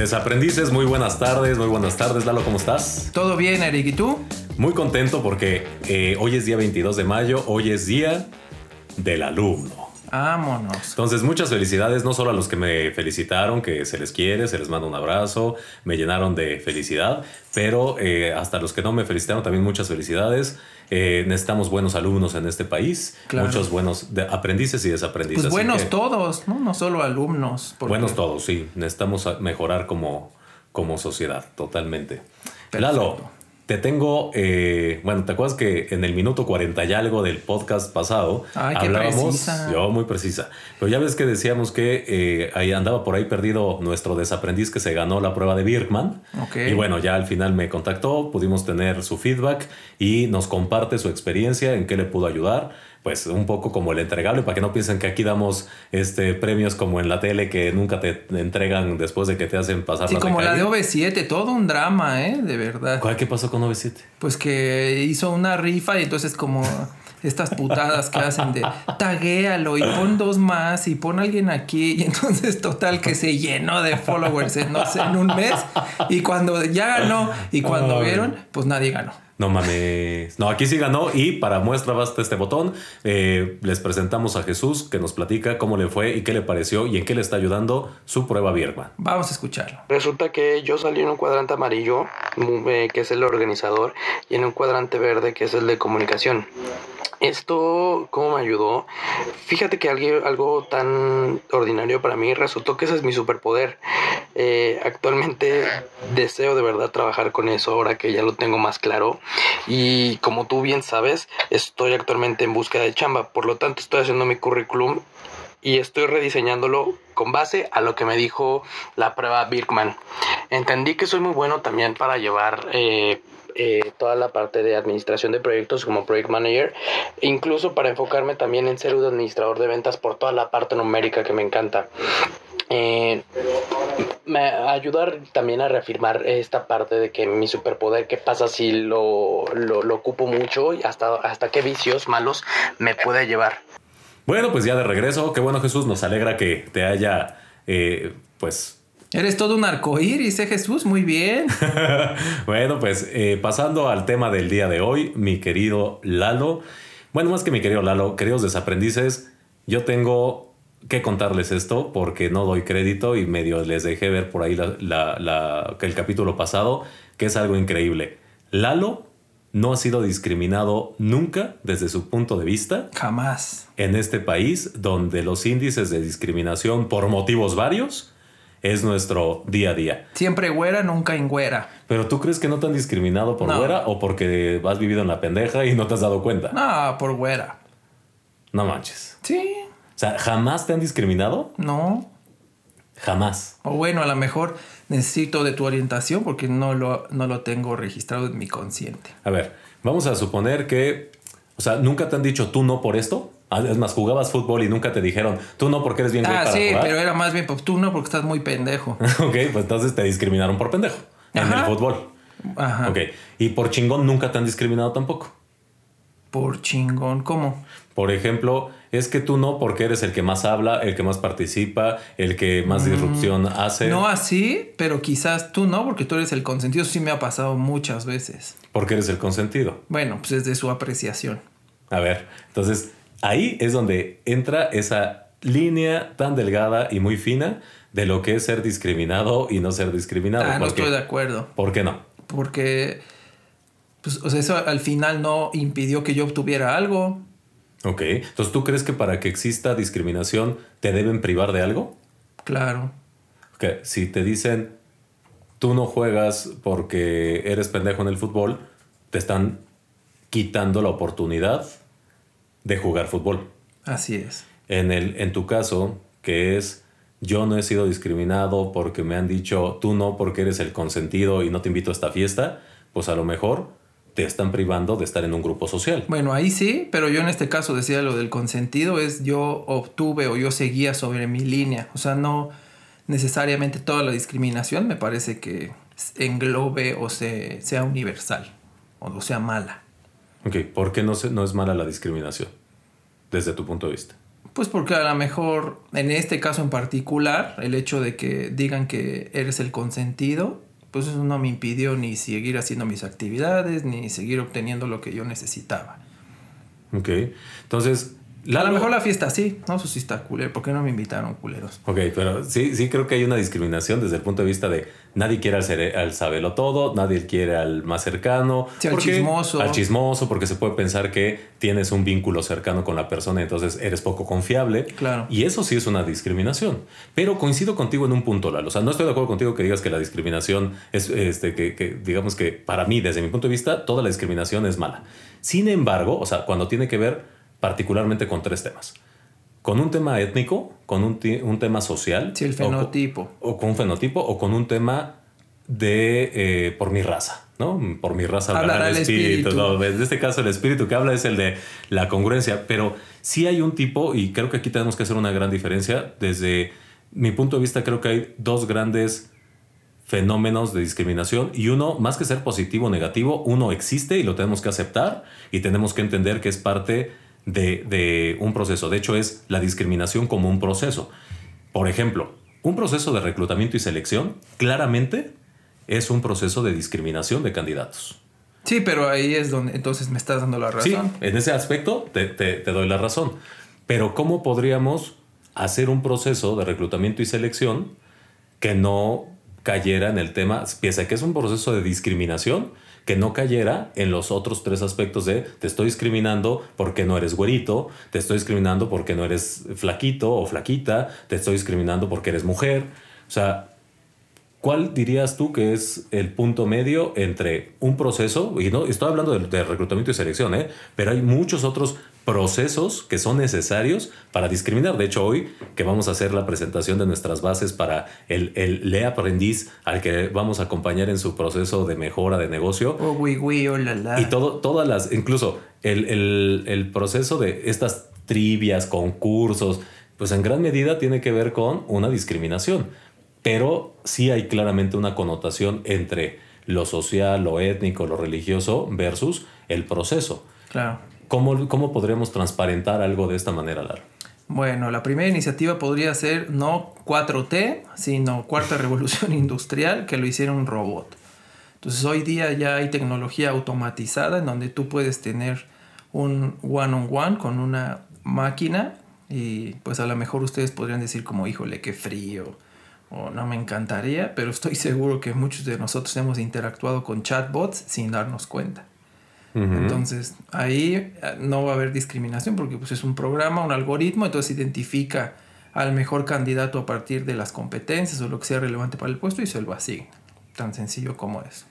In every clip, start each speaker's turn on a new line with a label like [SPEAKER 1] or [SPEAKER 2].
[SPEAKER 1] Desaprendices, muy buenas tardes, muy buenas tardes, Lalo, ¿cómo estás?
[SPEAKER 2] Todo bien, Eric, ¿y tú?
[SPEAKER 1] Muy contento porque eh, hoy es día 22 de mayo, hoy es día del alumno.
[SPEAKER 2] Vámonos.
[SPEAKER 1] Entonces, muchas felicidades, no solo a los que me felicitaron, que se les quiere, se les manda un abrazo, me llenaron de felicidad, pero eh, hasta los que no me felicitaron también muchas felicidades. Eh, necesitamos buenos alumnos en este país,
[SPEAKER 2] Claro.
[SPEAKER 1] muchos buenos aprendices y desaprendices.
[SPEAKER 2] Pues buenos
[SPEAKER 1] que-
[SPEAKER 2] todos, ¿no? No solo alumnos. porque-
[SPEAKER 1] Buenos todos, sí. Necesitamos mejorar como, como sociedad, totalmente.
[SPEAKER 2] Perfecto.
[SPEAKER 1] Lalo, te tengo, eh, bueno, ¿te acuerdas que en el minuto 40 y algo del podcast pasado
[SPEAKER 2] Ay, precisa.
[SPEAKER 1] yo muy precisa, pero ya ves que decíamos que eh, ahí andaba por ahí perdido nuestro desaprendiz que se ganó la prueba de Birkman. Y bueno, ya al final me contactó, pudimos tener su feedback y nos comparte su experiencia, en qué le pudo ayudar. Pues un poco como el entregable, para que no piensen que aquí damos este, premios como en la tele que nunca te entregan después de que te hacen pasar
[SPEAKER 2] Sí,
[SPEAKER 1] la
[SPEAKER 2] como la de
[SPEAKER 1] recaída.
[SPEAKER 2] OV7, todo un drama, ¿eh? De verdad.
[SPEAKER 1] ¿Cuál- ¿Qué pasó con 97?
[SPEAKER 2] Pues que hizo una rifa y entonces como estas putadas que hacen de taguéalo y pon dos más y pon alguien aquí y entonces total que se llenó de followers en, no sé, en un mes y cuando ya ganó y cuando
[SPEAKER 1] Ay.
[SPEAKER 2] vieron pues nadie ganó.
[SPEAKER 1] No mames. No, aquí sí ganó y para muestra basta este botón. Eh, les presentamos a Jesús que nos platica cómo le fue y qué le pareció y en qué le está ayudando su prueba Birkman.
[SPEAKER 2] Vamos a escucharlo.
[SPEAKER 3] Resulta que yo salí en un cuadrante amarillo, eh, que es el organizador, y en un cuadrante verde, que es el de comunicación. Esto, ¿cómo me ayudó? Fíjate que algo, algo tan ordinario para mí resultó que ese es mi superpoder. Eh, actualmente deseo de verdad trabajar con eso ahora que ya lo tengo más claro. Y como tú bien sabes, estoy actualmente en búsqueda de chamba. Por lo tanto, estoy haciendo mi currículum y estoy rediseñándolo con base a lo que me dijo la prueba Birkman. Entendí que soy muy bueno también para llevar eh, eh, toda la parte de administración de proyectos como project manager, incluso para enfocarme también en ser un administrador de ventas por toda la parte numérica que me encanta. Eh, me ayudar también a reafirmar esta parte de que mi superpoder, qué pasa si lo, lo, lo ocupo mucho y hasta, hasta qué vicios malos me puede llevar.
[SPEAKER 1] Bueno, pues ya de regreso. Qué bueno Jesús, nos alegra que te haya, eh, pues...
[SPEAKER 2] Eres todo un arcoíris, ¿eh, Jesús? Muy bien.
[SPEAKER 1] bueno, pues eh, pasando al tema del día de hoy, mi querido Lalo. Bueno, más que mi querido Lalo, queridos desaprendices, yo tengo que contarles esto porque no doy crédito y medio les dejé ver por ahí la- la- la- que el capítulo pasado, que es algo increíble. Lalo no ha sido discriminado nunca desde su punto de vista
[SPEAKER 2] Jamás.
[SPEAKER 1] en este país donde los índices de discriminación por motivos varios es nuestro día a día.
[SPEAKER 2] Siempre güera, nunca en güera.
[SPEAKER 1] Pero tú crees que no te han discriminado por
[SPEAKER 2] No.
[SPEAKER 1] güera o porque has vivido en la pendeja y no te has dado cuenta?
[SPEAKER 2] No, por güera.
[SPEAKER 1] No manches.
[SPEAKER 2] Sí,
[SPEAKER 1] sea, ¿jamás te han discriminado?
[SPEAKER 2] no.
[SPEAKER 1] Jamás.
[SPEAKER 2] O bueno, a lo mejor necesito de tu orientación porque no lo, no lo tengo registrado en mi consciente.
[SPEAKER 1] A ver, vamos a suponer que, o sea, nunca te han dicho tú no por esto. Ah, Es más, jugabas fútbol y nunca te dijeron tú no porque eres bien
[SPEAKER 2] Ah,
[SPEAKER 1] para
[SPEAKER 2] sí,
[SPEAKER 1] jugar.
[SPEAKER 2] pero era más bien pues tú no porque estás muy pendejo.
[SPEAKER 1] ok, pues entonces te discriminaron por pendejo en el fútbol.
[SPEAKER 2] Ajá.
[SPEAKER 1] Ok, y por chingón nunca te han discriminado tampoco.
[SPEAKER 2] Por chingón, ¿cómo?
[SPEAKER 1] Por ejemplo, es que tú no porque eres el que más habla, el que más participa, el que más disrupción hace.
[SPEAKER 2] Mm. No así, pero quizás tú no, porque tú eres el consentido. Eso sí me ha pasado muchas veces.
[SPEAKER 1] Porque eres el consentido.
[SPEAKER 2] Bueno, pues es de su apreciación.
[SPEAKER 1] A ver, entonces ahí es donde entra esa línea tan delgada y muy fina de lo que es ser discriminado y no ser discriminado.
[SPEAKER 2] Ah, no estoy de acuerdo.
[SPEAKER 1] ¿Por qué no?
[SPEAKER 2] Porque, pues, o sea, eso al final no impidió que yo obtuviera algo.
[SPEAKER 1] Ok, entonces tú crees que para que exista discriminación te deben privar de algo?
[SPEAKER 2] Claro.
[SPEAKER 1] Que si te dicen tú no juegas porque eres pendejo en el fútbol, te están quitando la oportunidad de jugar fútbol.
[SPEAKER 2] Así es.
[SPEAKER 1] En, el, en tu caso, que es yo no he sido discriminado porque me han dicho tú no porque eres el consentido y no te invito a esta fiesta, pues a lo mejor te están privando de estar en un grupo social.
[SPEAKER 2] Bueno, ahí sí, pero yo en este caso decía lo del consentido, es yo obtuve o yo seguía sobre mi línea. O sea, no necesariamente toda la discriminación me parece que englobe o se, sea universal o sea mala.
[SPEAKER 1] Ok, ¿por qué no, se- no es mala la discriminación desde tu punto de vista?
[SPEAKER 2] Pues porque a lo mejor, en este caso en particular, el hecho de que digan que eres el consentido, pues eso no me impidió ni seguir haciendo mis actividades, ni seguir obteniendo lo que yo necesitaba.
[SPEAKER 1] Ok. Entonces,
[SPEAKER 2] a lo mejor la fiesta sí, no, eso sí está culero. ¿Por qué no me invitaron culeros?
[SPEAKER 1] Ok, pero sí, sí creo que hay una discriminación desde el punto de vista de nadie quiere al, al sabelo todo, nadie quiere al más cercano.
[SPEAKER 2] Sí, al chismoso.
[SPEAKER 1] Al chismoso, porque se puede pensar que tienes un vínculo cercano con la persona, entonces eres poco confiable.
[SPEAKER 2] Claro.
[SPEAKER 1] Y eso sí es una discriminación. Pero coincido contigo en un punto, Lalo. O sea, no estoy de acuerdo contigo que digas que la discriminación es, este, que, que digamos que para mí, desde mi punto de vista, toda la discriminación es mala. Sin embargo, o sea, cuando tiene que ver particularmente con tres temas. Con un tema étnico, con un, un tema social.
[SPEAKER 2] Sí, el fenotipo.
[SPEAKER 1] O, con un fenotipo, o con un tema de eh, por mi raza, ¿no? Por mi raza
[SPEAKER 2] hablará el espíritu.
[SPEAKER 1] En este caso, el espíritu que habla es el de la congruencia, pero sí hay un tipo, y creo que aquí tenemos que hacer una gran diferencia. Desde mi punto de vista, creo que hay dos grandes fenómenos de discriminación y uno, más que ser positivo o negativo, uno existe y lo tenemos que aceptar y tenemos que entender que es parte de, un proceso. De hecho, es la discriminación como un proceso. Por ejemplo, un proceso de reclutamiento y selección claramente es un proceso de discriminación de candidatos.
[SPEAKER 2] Sí, pero ahí es donde entonces me estás dando la razón.
[SPEAKER 1] Sí, en ese aspecto te, te doy la razón. Pero ¿cómo podríamos hacer un proceso de reclutamiento y selección que no cayera en el tema, piensa que es un proceso de discriminación, que no cayera en los otros tres aspectos de te estoy discriminando porque no eres güerito, te estoy discriminando porque no eres flaquito o flaquita, te estoy discriminando porque eres mujer. O sea, ¿cuál dirías tú que es el punto medio entre un proceso, y no estoy hablando de, reclutamiento y selección, ¿eh? pero hay muchos otros procesos que son necesarios para discriminar. De hecho, hoy que vamos a hacer la presentación de nuestras bases para el, el le aprendiz al que vamos a acompañar en su proceso de mejora de negocio.
[SPEAKER 2] Oh, oh,
[SPEAKER 1] Y todo, todas las, incluso el, el, el proceso de estas trivias, concursos, pues en gran medida tiene que ver con una discriminación. Pero sí hay claramente una connotación entre lo social, lo étnico, lo religioso versus el proceso.
[SPEAKER 2] Claro.
[SPEAKER 1] ¿Cómo, cómo podríamos transparentar algo de esta manera, Lara?
[SPEAKER 2] Bueno, la primera iniciativa podría ser no 4T, sino Cuarta Revolución Industrial, que lo hiciera un robot. Entonces hoy día ya hay tecnología automatizada en donde tú puedes tener un one-on-one con una máquina y pues a lo mejor ustedes podrían decir como, híjole, qué frío, o no me encantaría, pero estoy seguro que muchos de nosotros hemos interactuado con chatbots sin darnos cuenta. Entonces, ahí eh, no va a haber discriminación porque pues, es un programa, un algoritmo, entonces identifica al mejor candidato a partir de las competencias o lo que sea relevante para el puesto y se lo asigna. Tan sencillo como eso.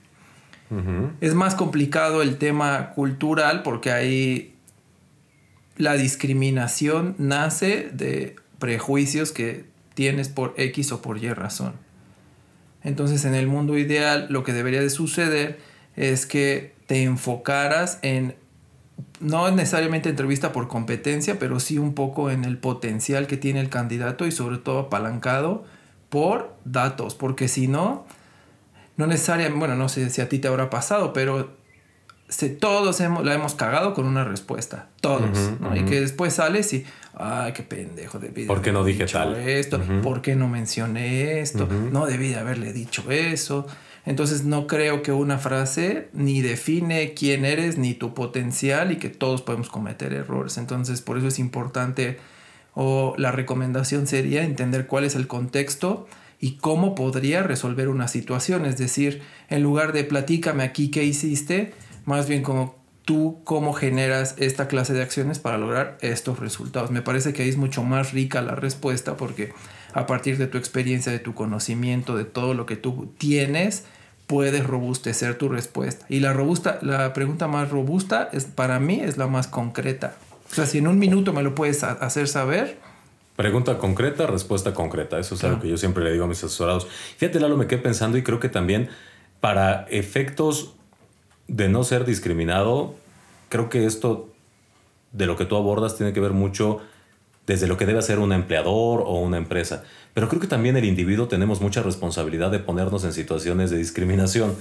[SPEAKER 2] Es más complicado el tema cultural porque ahí la discriminación nace de prejuicios que tienes por X o por Y razón. Entonces en el mundo ideal lo que debería de suceder es que te enfocaras en, no necesariamente entrevista por competencia, pero sí un poco en el potencial que tiene el candidato y sobre todo apalancado por datos, porque si no, no necesariamente, bueno, no sé si a ti te habrá pasado, pero todos hemos, la hemos cagado con una respuesta, todos, Y que después sales y, ay, qué pendejo, debí
[SPEAKER 1] ¿Por qué no dije tal?
[SPEAKER 2] esto, ¿por qué no mencioné esto? No debí de haberle dicho eso. Entonces no creo que una frase ni define quién eres ni tu potencial y que todos podemos cometer errores. Entonces por eso es importante o la recomendación sería entender cuál es el contexto y cómo podría resolver una situación. Es decir, en lugar de platícame aquí qué hiciste, más bien como tú cómo generas esta clase de acciones para lograr estos resultados. Me parece que ahí es mucho más rica la respuesta porque a partir de tu experiencia, de tu conocimiento, de todo lo que tú tienes, puedes robustecer tu respuesta. Y la robusta, la pregunta más robusta es para mí es la más concreta. O sea, si en un minuto me lo puedes hacer saber.
[SPEAKER 1] Pregunta concreta, respuesta concreta. Eso es algo que yo siempre le digo a mis asesorados. Fíjate, Lalo, me quedé pensando y creo que también para efectos de no ser discriminado, creo que esto de lo que tú abordas tiene que ver mucho desde lo que debe hacer un empleador o una empresa. Pero creo que también el individuo tenemos mucha responsabilidad de ponernos en situaciones de discriminación.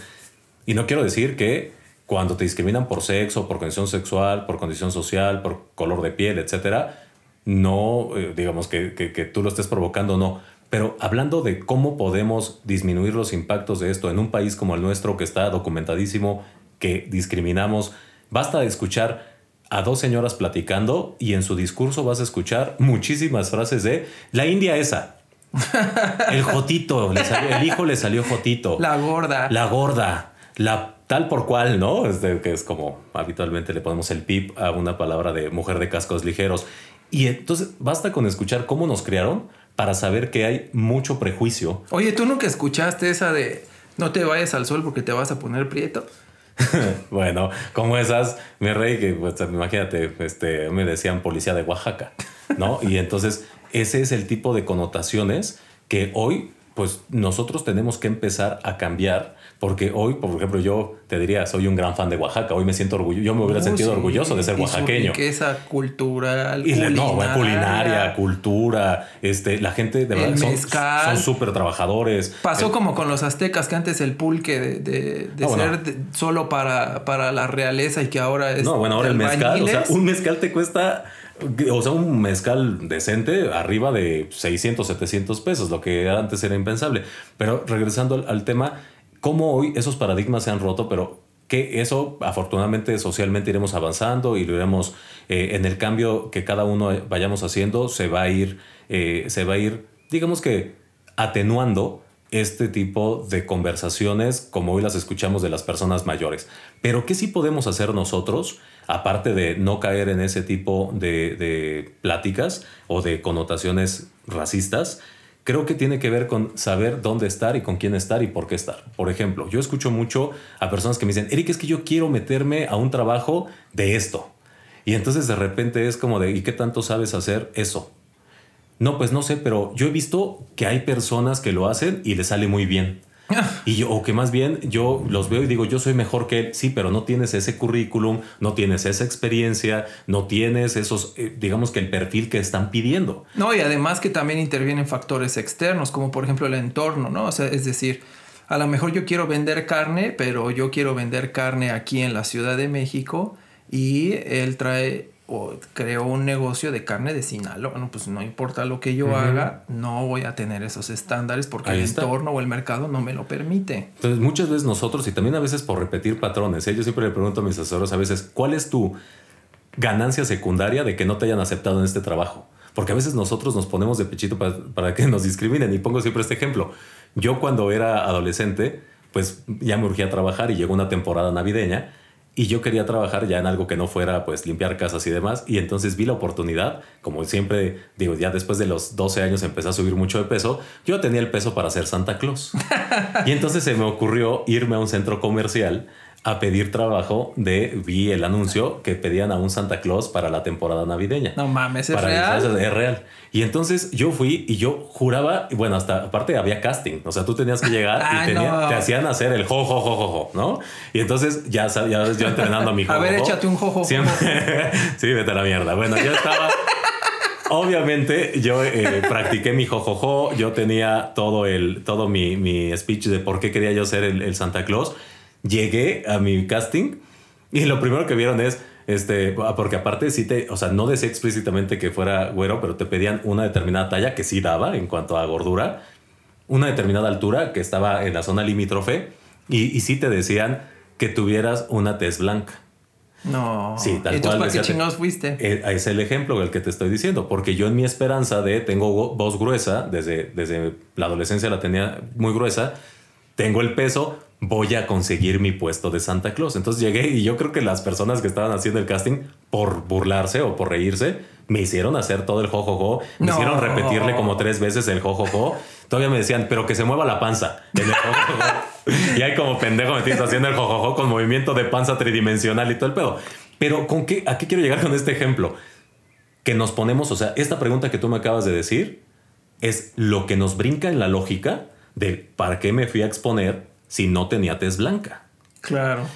[SPEAKER 1] Y no quiero decir que cuando te discriminan por sexo, por condición sexual, por condición social, por color de piel, etcétera, no, eh, digamos, que, que, tú lo estés provocando, no. Pero hablando de cómo podemos disminuir los impactos de esto en un país como el nuestro, que está documentadísimo, que discriminamos, basta escuchar a dos señoras platicando y en su discurso vas a escuchar muchísimas frases de la India esa. El jotito, le salió- el hijo le salió jotito.
[SPEAKER 2] La gorda.
[SPEAKER 1] La gorda, la tal por cual, ¿no? Que es como habitualmente le ponemos el pip a una palabra de mujer de cascos ligeros. Y entonces basta con escuchar cómo nos criaron para saber que hay mucho prejuicio.
[SPEAKER 2] Oye, ¿tú nunca escuchaste esa de no te vayas al sol porque te vas a poner prieto?
[SPEAKER 1] bueno, como esas, mi rey, que pues, imagínate, este, me decían policía de Oaxaca, ¿no? Y entonces ese es el tipo de connotaciones que hoy, pues nosotros tenemos que empezar a cambiar, porque hoy, por ejemplo, yo te diría, soy un gran fan de Oaxaca, hoy me siento orgulloso, yo me hubiera sentido
[SPEAKER 2] sí,
[SPEAKER 1] orgulloso de ser
[SPEAKER 2] y su
[SPEAKER 1] oaxaqueño.
[SPEAKER 2] riqueza cultural,
[SPEAKER 1] Y la, no, bueno, culinaria,
[SPEAKER 2] culinaria.
[SPEAKER 1] cultura, este, la gente de verdad son- súper trabajadores.
[SPEAKER 2] Pasó como con los aztecas, que antes el pulque de, de- de
[SPEAKER 1] bueno.
[SPEAKER 2] ser de- solo para, para la realeza y que ahora es.
[SPEAKER 1] No, bueno, ahora el mezcal, o sea, un mezcal te cuesta, o sea, un mezcal decente arriba de 600, 700 pesos, lo que antes era impensable. Pero regresando al, al tema, cómo hoy esos paradigmas se han roto, pero que eso afortunadamente socialmente iremos avanzando y lo iremos eh, en el cambio que cada uno vayamos haciendo, se va a ir, eh, se va a ir, digamos que atenuando este tipo de conversaciones como hoy las escuchamos de las personas mayores. Pero ¿qué sí podemos hacer nosotros, aparte de no caer en ese tipo de, de pláticas o de connotaciones racistas? Creo que tiene que ver con saber dónde estar y con quién estar y por qué estar. Por ejemplo, yo escucho mucho a personas que me dicen, Eric, es que yo quiero meterme a un trabajo de esto. Y entonces de repente es como de, ¿y qué tanto sabes hacer eso? No, pues no sé, pero yo he visto que hay personas que lo hacen y les sale muy bien. Y yo, o que más bien yo los veo y digo, yo soy mejor que él, sí, pero no tienes ese currículum, no tienes esa experiencia, no tienes esos, eh, digamos que el perfil que están pidiendo.
[SPEAKER 2] No, y además que también intervienen factores externos, como por ejemplo el entorno, ¿no? O sea, es decir, a lo mejor yo quiero vender carne, pero yo quiero vender carne aquí en la Ciudad de México y él trae o creó un negocio de carne de Sinaloa. Bueno, pues no importa lo que yo haga, no voy a tener esos estándares porque
[SPEAKER 1] Ahí
[SPEAKER 2] el
[SPEAKER 1] está.
[SPEAKER 2] entorno o el mercado no me lo permite.
[SPEAKER 1] Entonces, muchas veces nosotros, y también a veces por repetir patrones, ¿eh? yo siempre le pregunto a mis asesores a veces, ¿cuál es tu ganancia secundaria de que no te hayan aceptado en este trabajo? Porque a veces nosotros nos ponemos de pechito para, para que nos discriminen. Y pongo siempre este ejemplo. Yo cuando era adolescente, pues ya me urgía trabajar y llegó una temporada navideña y yo quería trabajar ya en algo que no fuera pues limpiar casas y demás. Y entonces vi la oportunidad, como siempre digo, ya después de los 12 años empecé a subir mucho de peso, yo tenía el peso para ser Santa Claus. Y entonces se me ocurrió irme a un centro comercial a pedir trabajo de, vi el anuncio que pedían a un Santa Claus para la temporada navideña.
[SPEAKER 2] No mames, ¿es
[SPEAKER 1] Para
[SPEAKER 2] real?
[SPEAKER 1] disfraces, Es real. Y entonces yo fui y yo juraba, bueno, hasta aparte había casting, o sea, tú tenías que llegar
[SPEAKER 2] Ah,
[SPEAKER 1] y tenía-
[SPEAKER 2] no.
[SPEAKER 1] te hacían hacer el jo, jo, jo, jo, jo, ¿no? Y entonces ya sabes, yo entrenando a mi jo,
[SPEAKER 2] A ver,
[SPEAKER 1] jo, jo.
[SPEAKER 2] échate un jo, jo, jo.
[SPEAKER 1] Siempre- sí, vete a la mierda. Bueno, yo estaba... Obviamente yo eh, practiqué mi jojojo, yo tenía todo, el, todo mi, mi speech de por qué quería yo ser el, el Santa Claus. Llegué a mi casting y lo primero que vieron es, este, ah, porque aparte sí te, o sea, no decía explícitamente que fuera güero, pero te pedían una determinada talla que sí daba en cuanto a gordura, una determinada altura que estaba en la zona limítrofe y, y sí te decían que tuvieras una tez blanca.
[SPEAKER 2] No.
[SPEAKER 1] Sí, tal
[SPEAKER 2] Entonces,
[SPEAKER 1] cual,
[SPEAKER 2] ¿para qué chingados fuiste?
[SPEAKER 1] Eh, Es el ejemplo del que te estoy diciendo, porque yo en mi esperanza de tengo vo- voz gruesa, desde, desde la adolescencia la tenía muy gruesa, tengo el peso, voy a conseguir mi puesto de Santa Claus. Entonces llegué y yo creo que las personas que estaban haciendo el casting, por burlarse o por reírse, me hicieron hacer todo el jojojo, me
[SPEAKER 2] No.
[SPEAKER 1] hicieron repetirle como tres veces el jojojo. Todavía me decían, pero que se mueva la panza. en el jojojo. y hay como pendejo metido haciendo el jojojo con movimiento de panza tridimensional y todo el pedo. Pero ¿con qué, ¿a qué quiero llegar con este ejemplo? Que nos ponemos, o sea, esta pregunta que tú me acabas de decir es lo que nos brinca en la lógica de para qué me fui a exponer si no tenía tez blanca.
[SPEAKER 2] Claro.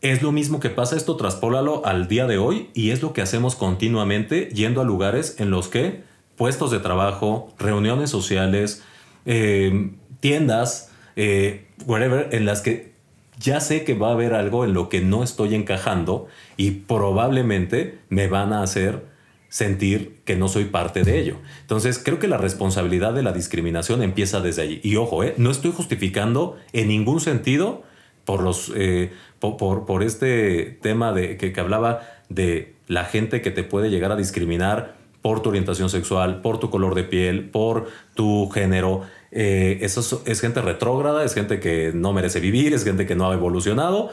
[SPEAKER 1] Es lo mismo que pasa esto, traspólalo al día de hoy y es lo que hacemos continuamente yendo a lugares en los que puestos de trabajo, reuniones sociales, eh, tiendas, eh, whatever, en las que ya sé que va a haber algo en lo que no estoy encajando y probablemente me van a hacer sentir que no soy parte de ello. Entonces, creo que la responsabilidad de la discriminación empieza desde allí. Y ojo, ¿eh? no estoy justificando en ningún sentido por, los, eh, por, por, este tema de, que, que hablaba de la gente que te puede llegar a discriminar por tu orientación sexual, por tu color de piel, por tu género. Eh, eso es, gente retrógrada, es gente que no merece vivir, es gente que no ha evolucionado,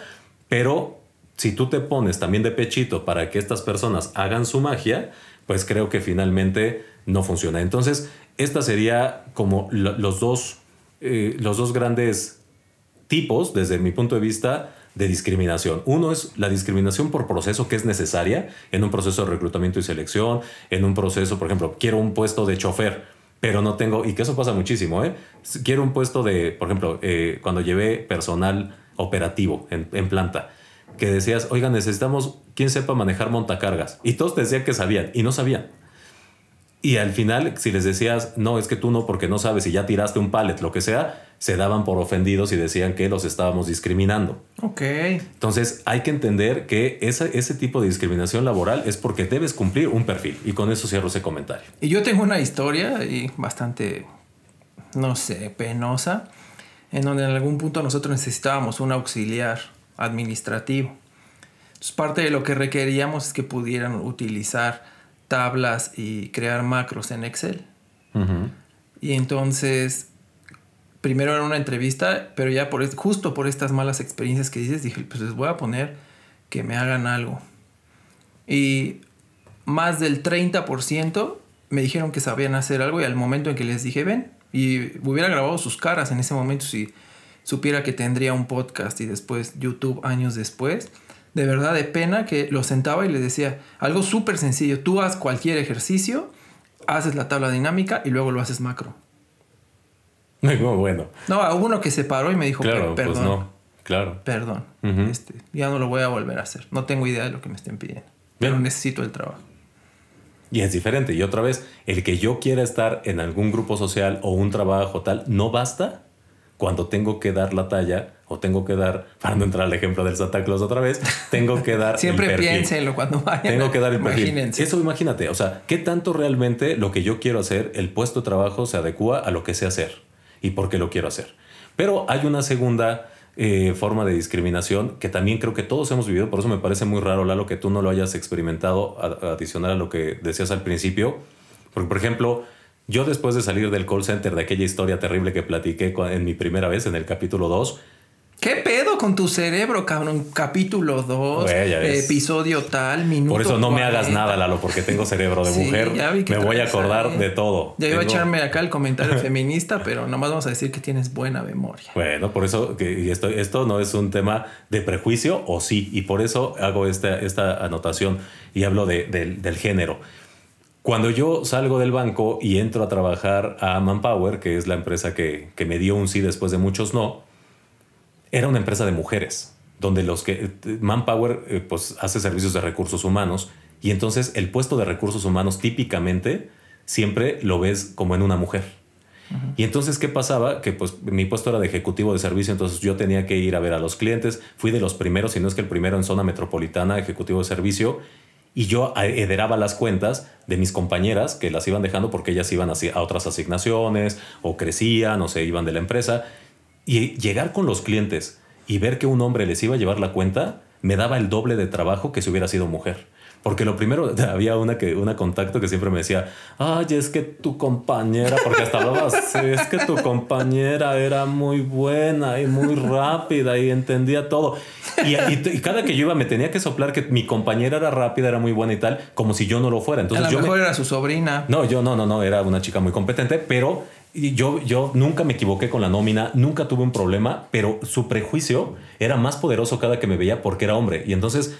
[SPEAKER 1] pero si tú te pones también de pechito para que estas personas hagan su magia, pues creo que finalmente no funciona. Entonces, esta sería como los dos, eh, los dos grandes tipos, desde mi punto de vista, de discriminación. Uno es la discriminación por proceso que es necesaria en un proceso de reclutamiento y selección, en un proceso, por ejemplo, quiero un puesto de chofer, pero no tengo, y que eso pasa muchísimo, ¿eh? Quiero un puesto de, por ejemplo, eh, cuando llevé personal operativo en, en planta, que decías, oiga, necesitamos quien sepa manejar montacargas. Y todos te decían que sabían y no sabían. Y al final, si les decías, no, es que tú no, porque no sabes y ya tiraste un pallet, lo que sea, se daban por ofendidos y decían que los estábamos discriminando.
[SPEAKER 2] Ok.
[SPEAKER 1] Entonces, hay que entender que ese, ese tipo de discriminación laboral es porque debes cumplir un perfil. Y con eso cierro ese comentario.
[SPEAKER 2] Y yo tengo una historia y bastante, no sé, penosa, en donde en algún punto nosotros necesitábamos un auxiliar administrativo. Entonces, parte de lo que requeríamos es que pudieran utilizar tablas y crear macros en Excel. Y entonces, primero era una entrevista, pero ya por justo por estas malas experiencias que dices, dije, pues les voy a poner que me hagan algo. Y más del 30% me dijeron que sabían hacer algo y al momento en que les dije, ven, y hubiera grabado sus caras en ese momento si supiera que tendría un podcast y después YouTube años después, de verdad de pena que lo sentaba y le decía algo súper sencillo, tú haz cualquier ejercicio, haces la tabla dinámica y luego lo haces macro.
[SPEAKER 1] Muy bueno.
[SPEAKER 2] No, hubo uno que se paró y me dijo,
[SPEAKER 1] claro, pues
[SPEAKER 2] perdón.
[SPEAKER 1] no, claro.
[SPEAKER 2] Perdón, este, ya no lo voy a volver a hacer. No tengo idea de lo que me estén pidiendo. Pero necesito el trabajo.
[SPEAKER 1] Y es diferente. Y otra vez, el que yo quiera estar en algún grupo social o un trabajo tal, no basta cuando tengo que dar la talla o tengo que dar, para no entrar al ejemplo del Santa Claus otra vez, tengo que dar.
[SPEAKER 2] Siempre piénsenlo cuando vayan.
[SPEAKER 1] Tengo que dar el perfil. Eso imagínate, o sea, ¿qué tanto realmente lo que yo quiero hacer, el puesto de trabajo se adecua a lo que sé hacer y por qué lo quiero hacer? Pero hay una segunda eh, forma de discriminación que también creo que todos hemos vivido, por eso me parece muy raro, Lalo, que tú no lo hayas experimentado adicional a lo que decías al principio. Porque, por ejemplo, yo después de salir del call center de aquella historia terrible que platiqué en mi primera vez en el capítulo 2,
[SPEAKER 2] ¿Qué pedo con tu cerebro, cabrón? Capítulo 2, episodio tal, minuto.
[SPEAKER 1] Por eso no me hagas nada, Lalo, porque tengo cerebro de mujer. me voy a acordar de todo.
[SPEAKER 2] Ya iba a echarme acá el comentario feminista, pero nomás vamos a decir que tienes buena memoria.
[SPEAKER 1] Bueno, por eso, que esto, esto no es un tema de prejuicio, o sí, y por eso hago esta, esta anotación y hablo del género. Cuando yo salgo del banco y entro a trabajar a Manpower, que es la empresa que, que me dio un sí después de muchos no, era una empresa de mujeres, donde los que Manpower eh, pues hace servicios de recursos humanos y entonces el puesto de recursos humanos típicamente siempre lo ves como en una mujer. Y entonces, ¿qué pasaba? Que pues mi puesto era de ejecutivo de servicio, entonces yo tenía que ir a ver a los clientes. Fui de los primeros, si no es que el primero en zona metropolitana, ejecutivo de servicio, y yo hederaba las cuentas de mis compañeras que las iban dejando porque ellas iban a otras asignaciones o crecían o se iban de la empresa. Y llegar con los clientes y ver que un hombre les iba a llevar la cuenta me daba el doble de trabajo que si hubiera sido mujer. Porque lo primero, había una, que, una contacto que siempre me decía, ay, es que tu compañera, porque hasta hablaba es que tu compañera era muy buena y muy rápida y entendía todo. Y, y, cada que yo iba me tenía que soplar que mi compañera era rápida, era muy buena y tal, como si yo no lo fuera. Entonces,
[SPEAKER 2] a lo mejor era su sobrina.
[SPEAKER 1] No, yo no, no, no, era una chica muy competente, pero yo, yo nunca me equivoqué con la nómina, nunca tuve un problema, pero su prejuicio era más poderoso cada que me veía porque era hombre. Y entonces,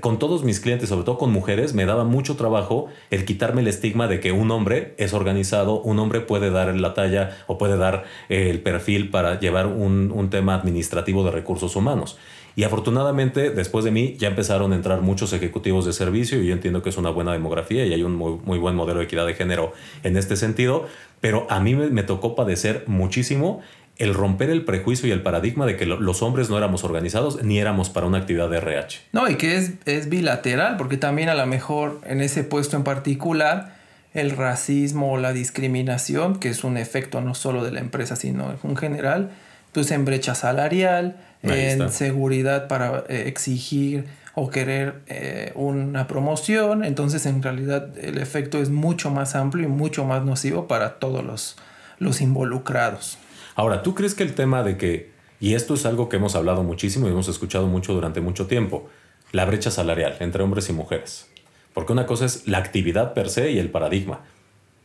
[SPEAKER 1] con todos mis clientes, sobre todo con mujeres, me daba mucho trabajo el quitarme el estigma de que un hombre es organizado, un hombre puede dar la talla o puede dar eh, el perfil para llevar un, tema administrativo de recursos humanos. Y afortunadamente, después de mí, ya empezaron a entrar muchos ejecutivos de servicio y yo entiendo que es una buena demografía y hay un muy buen modelo de equidad de género en este sentido, pero a mí me, tocó padecer muchísimo el romper el prejuicio y el paradigma de que lo- los hombres no éramos organizados ni éramos para una actividad de RH.
[SPEAKER 2] No, y que es, es bilateral, porque también a lo mejor en ese puesto en particular, el racismo o la discriminación, que es un efecto no solo de la empresa, sino en general, pues en brecha salarial,
[SPEAKER 1] Ahí
[SPEAKER 2] en
[SPEAKER 1] está.
[SPEAKER 2] seguridad para eh, exigir o querer eh, una promoción, entonces en realidad el efecto es mucho más amplio y mucho más nocivo para todos los, los involucrados.
[SPEAKER 1] Ahora, ¿tú crees que el tema de que, y esto es algo que hemos hablado muchísimo y hemos escuchado mucho durante mucho tiempo, la brecha salarial entre hombres y mujeres? Porque una cosa es la actividad per se y el paradigma.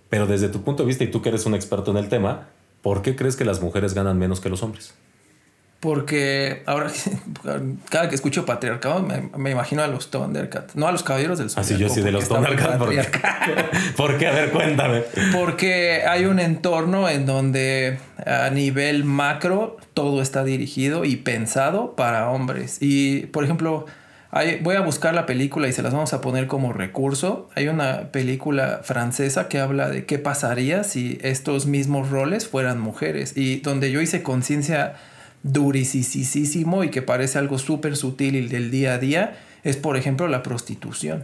[SPEAKER 1] Pero desde tu punto de vista, y tú que eres un experto en el tema, ¿por qué crees que las mujeres ganan menos que los hombres?
[SPEAKER 2] Porque ahora, cada que escucho patriarcado, me, me imagino a los Thundercats. No a los caballeros del
[SPEAKER 1] Así yo sí de los
[SPEAKER 2] Thundercats.
[SPEAKER 1] ¿Por? ¿Por qué? A ver, cuéntame.
[SPEAKER 2] Porque hay un entorno en donde a nivel macro todo está dirigido y pensado para hombres. Y, por ejemplo, hay- voy a buscar la película y se las vamos a poner como recurso. Hay una película francesa que habla de qué pasaría si estos mismos roles fueran mujeres. Y donde yo hice conciencia durisísimo y que parece algo súper sutil y del día a día es, por ejemplo, la prostitución.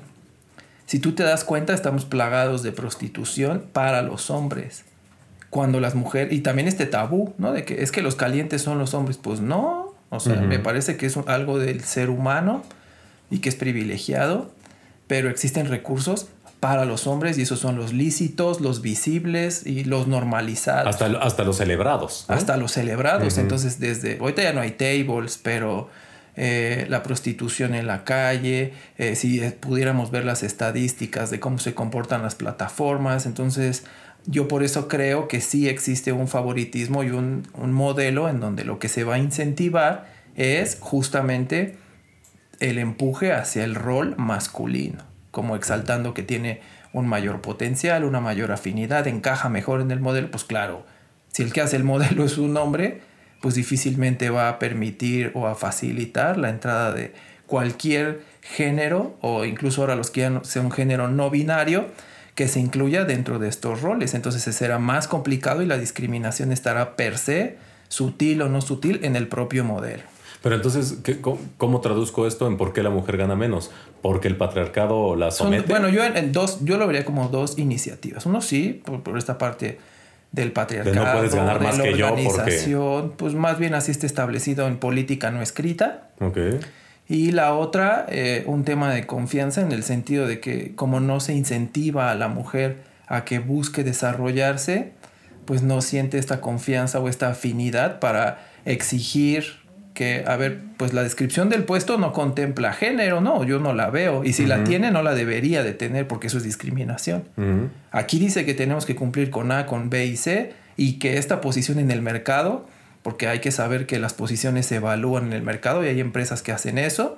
[SPEAKER 2] Si tú te das cuenta, estamos plagados de prostitución para los hombres. Cuando las mujeres, y también este tabú, ¿no? De que es que los calientes son los hombres. Pues no. O sea, me parece que es algo del ser humano y que es privilegiado, pero existen recursos para los hombres y esos son los lícitos, los visibles y los normalizados
[SPEAKER 1] Hasta, hasta los celebrados. ¿no?
[SPEAKER 2] hasta los celebrados. Entonces, desde ahorita ya no hay tables, pero eh, la prostitución en la calle, eh, si eh, pudiéramos ver las estadísticas de cómo se comportan las plataformas, entonces yo por eso creo que sí existe un favoritismo y un, un modelo en donde lo que se va a incentivar es justamente el empuje hacia el rol masculino, como exaltando que tiene un mayor potencial, una mayor afinidad, encaja mejor en el modelo, pues claro, si el que hace el modelo es un hombre, pues difícilmente va a permitir o a facilitar la entrada de cualquier género o incluso ahora los que ya sea un género no binario que se incluya dentro de estos roles. Entonces será más complicado y la discriminación estará per se, sutil o no sutil, en el propio modelo.
[SPEAKER 1] Pero entonces, ¿qué- cómo, cómo traduzco esto en por qué la mujer gana menos? ¿Porque el patriarcado la
[SPEAKER 2] Son-
[SPEAKER 1] somete?
[SPEAKER 2] bueno, yo en, en dos, yo lo vería como dos iniciativas. Uno sí, por, por esta parte del patriarcado,
[SPEAKER 1] puedes ganar
[SPEAKER 2] de
[SPEAKER 1] más
[SPEAKER 2] la
[SPEAKER 1] que yo porque-
[SPEAKER 2] organización, pues más bien así está establecido en política no escrita.
[SPEAKER 1] Ok.
[SPEAKER 2] Y la otra, eh, un tema de confianza en el sentido de que como no se incentiva a la mujer a que busque desarrollarse, pues no siente esta confianza o esta afinidad para exigir que, a ver, pues la descripción del puesto no contempla género, no, yo no la veo. Y si la tiene, no la debería de tener porque eso es discriminación. Aquí dice que tenemos que cumplir con A, con B y C y que esta posición en el mercado, porque hay que saber que las posiciones se evalúan en el mercado y hay empresas que hacen eso,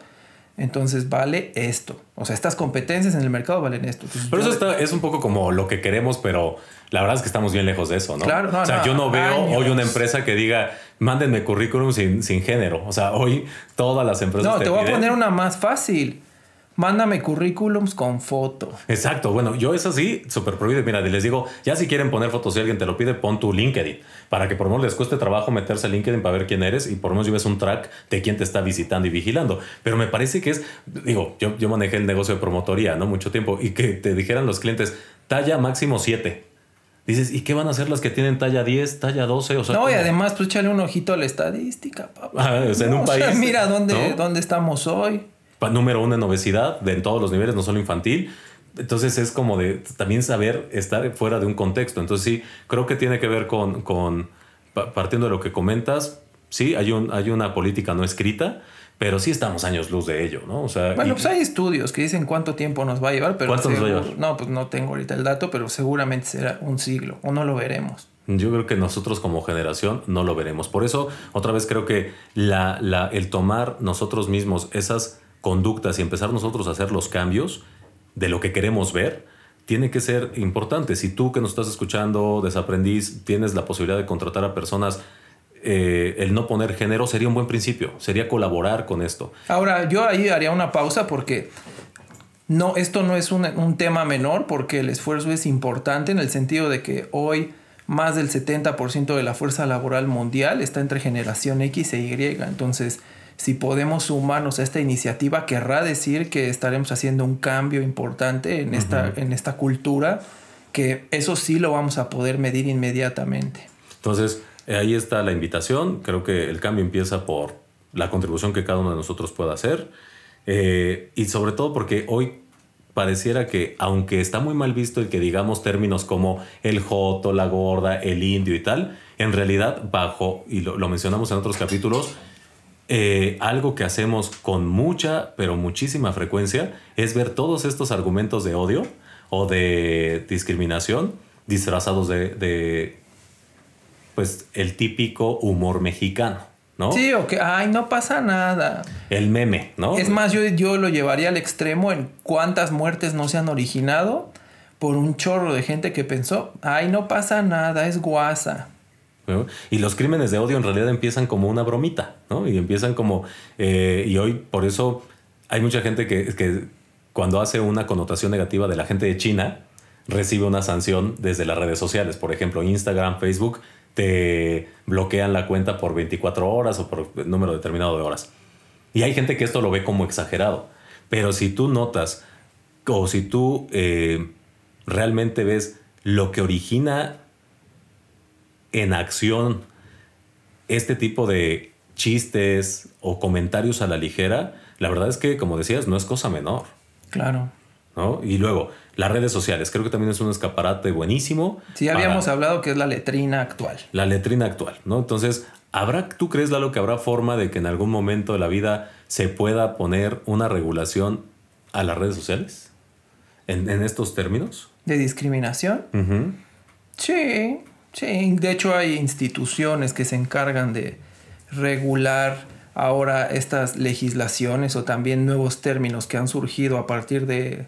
[SPEAKER 2] entonces vale esto. O sea, estas competencias en el mercado valen esto. Entonces,
[SPEAKER 1] Pero eso está, es un poco como lo que queremos, pero la verdad es que estamos bien lejos de eso, ¿no?
[SPEAKER 2] Claro, no,
[SPEAKER 1] o sea,
[SPEAKER 2] no,
[SPEAKER 1] yo no veo
[SPEAKER 2] años.
[SPEAKER 1] hoy una empresa que diga, mándenme currículum sin, sin género. O sea, hoy todas las empresas.
[SPEAKER 2] no, te voy a poner una más fácil. Mándame currículums con foto.
[SPEAKER 1] Exacto, bueno, yo es así, súper prohibido. Mira, les digo, ya si quieren poner fotos, si alguien te lo pide, pon tu LinkedIn, para que por lo menos les cueste trabajo meterse a LinkedIn para ver quién eres y por lo menos lleves un track de quién te está visitando y vigilando. Pero me parece que es, digo, yo, yo manejé el negocio de promotoría, ¿no? Mucho tiempo, y que te dijeran los clientes, talla máximo 7. Dices, ¿y qué van a hacer las que tienen talla 10, talla 12? O sea,
[SPEAKER 2] no, y además, pues échale un ojito a la estadística, papá.
[SPEAKER 1] Ah, o sea, en un
[SPEAKER 2] O sea,
[SPEAKER 1] país,
[SPEAKER 2] mira dónde,
[SPEAKER 1] ¿no?
[SPEAKER 2] dónde estamos hoy.
[SPEAKER 1] Número uno en obesidad de, en todos los niveles, no solo infantil. Entonces es como de también saber estar fuera de un contexto. Entonces sí, creo que tiene que ver con, con pa- partiendo de lo que comentas, sí, hay, un, hay una política no escrita, pero sí estamos años luz de ello, ¿no? O sea,
[SPEAKER 2] Bueno,
[SPEAKER 1] y-
[SPEAKER 2] pues hay estudios que dicen cuánto tiempo nos va a llevar, pero
[SPEAKER 1] ¿Cuánto nos va a
[SPEAKER 2] seguro-
[SPEAKER 1] llevar?
[SPEAKER 2] no, pues no tengo ahorita el dato, pero seguramente será un siglo o no lo veremos.
[SPEAKER 1] Yo creo que nosotros como generación no lo veremos. Por eso, otra vez creo que la, la- el tomar nosotros mismos esas conductas y empezar nosotros a hacer los cambios de lo que queremos ver, tiene que ser importante. Si tú que nos estás escuchando, desaprendiz, tienes la posibilidad de contratar a personas, eh, el no poner género sería un buen principio, sería colaborar con esto.
[SPEAKER 2] Ahora, yo ahí haría una pausa porque no, esto no es un, un tema menor porque el esfuerzo es importante en el sentido de que hoy más del 70% de la fuerza laboral mundial está entre generación X e Y. Entonces, si podemos sumarnos a esta iniciativa, querrá decir que estaremos haciendo un cambio importante en esta, en esta cultura, que eso sí lo vamos a poder medir inmediatamente.
[SPEAKER 1] Entonces, ahí está la invitación. Creo que el cambio empieza por la contribución que cada uno de nosotros pueda hacer. Eh, y sobre todo porque hoy pareciera que, aunque está muy mal visto el que digamos términos como el joto, la gorda, el indio y tal, en realidad bajo, y lo, mencionamos en otros capítulos, eh, algo que hacemos con mucha, pero muchísima frecuencia, es ver todos estos argumentos de odio o de discriminación disfrazados de, de pues, el típico humor mexicano. ¿no?
[SPEAKER 2] Sí, o que, ay, no pasa nada.
[SPEAKER 1] El meme, ¿no?
[SPEAKER 2] Es más, yo, yo lo llevaría al extremo en cuántas muertes no se han originado por un chorro de gente que pensó, ay, no pasa nada, es guasa.
[SPEAKER 1] Y los crímenes de odio en realidad empiezan como una bromita, ¿no? Y empiezan como, eh, y hoy por eso hay mucha gente que, que cuando hace una connotación negativa de la gente de China, recibe una sanción desde las redes sociales, por ejemplo, Instagram, Facebook, te bloquean la cuenta por 24 horas o por número determinado de horas. Y hay gente que esto lo ve como exagerado. Pero si tú notas o si tú eh, realmente ves lo que origina en acción este tipo de chistes o comentarios a la ligera, la verdad es que, como decías, no es cosa menor.
[SPEAKER 2] Claro.
[SPEAKER 1] ¿no? Y luego, las redes sociales, creo que también es un escaparate buenísimo.
[SPEAKER 2] Sí, habíamos hablado que es la letrina actual.
[SPEAKER 1] La letrina actual, ¿no? Entonces, ¿habrá, tú crees, Lalo, que habrá forma de que en algún momento de la vida se pueda poner una regulación a las redes sociales? ¿En, estos términos?
[SPEAKER 2] ¿De discriminación? Sí, sí. De hecho, hay instituciones que se encargan de regular ahora estas legislaciones o también nuevos términos que han surgido a partir de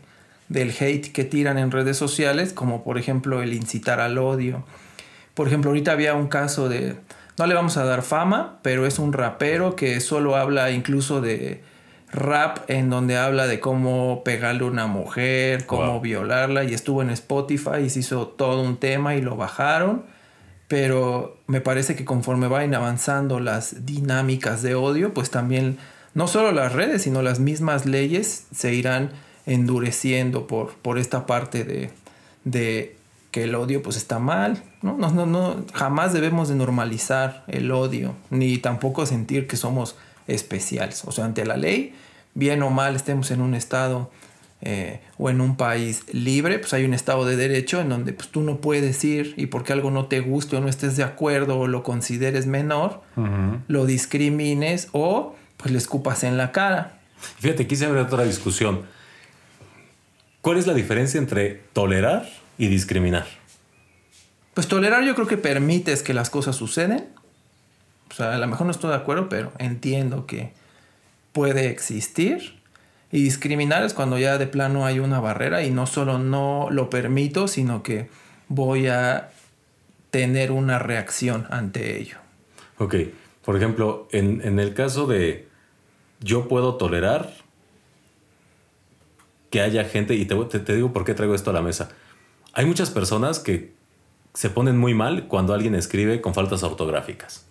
[SPEAKER 2] del hate que tiran en redes sociales, como por ejemplo el incitar al odio. Por ejemplo, ahorita había un caso de, no le vamos a dar fama, pero es un rapero que solo habla incluso de rap en donde habla de cómo pegarle a una mujer, cómo violarla y estuvo en Spotify y se hizo todo un tema y lo bajaron. Pero me parece que conforme vayan avanzando las dinámicas de odio, pues también no solo las redes, sino las mismas leyes se irán endureciendo por, por esta parte de, de que el odio pues está mal, ¿no? No, no, no, jamás debemos de normalizar el odio, ni tampoco sentir que somos especiales. O sea, ante la ley, bien o mal estemos en un estado eh, o en un país libre, pues hay un estado de derecho en donde pues, tú no puedes ir y porque algo no te guste o no estés de acuerdo o lo consideres menor, lo discrimines o pues le escupas en la cara.
[SPEAKER 1] Fíjate, quise ver otra discusión. ¿Cuál es la diferencia entre tolerar y discriminar?
[SPEAKER 2] Pues tolerar yo creo que permites que las cosas suceden. O sea, a lo mejor no estoy de acuerdo, pero entiendo que puede existir. Y discriminar es cuando ya de plano hay una barrera y no solo no lo permito, sino que voy a tener una reacción ante ello.
[SPEAKER 1] Ok, por ejemplo, en, en el caso de yo puedo tolerar que haya gente, y te, te, digo por qué traigo esto a la mesa. Hay muchas personas que se ponen muy mal cuando alguien escribe con faltas ortográficas.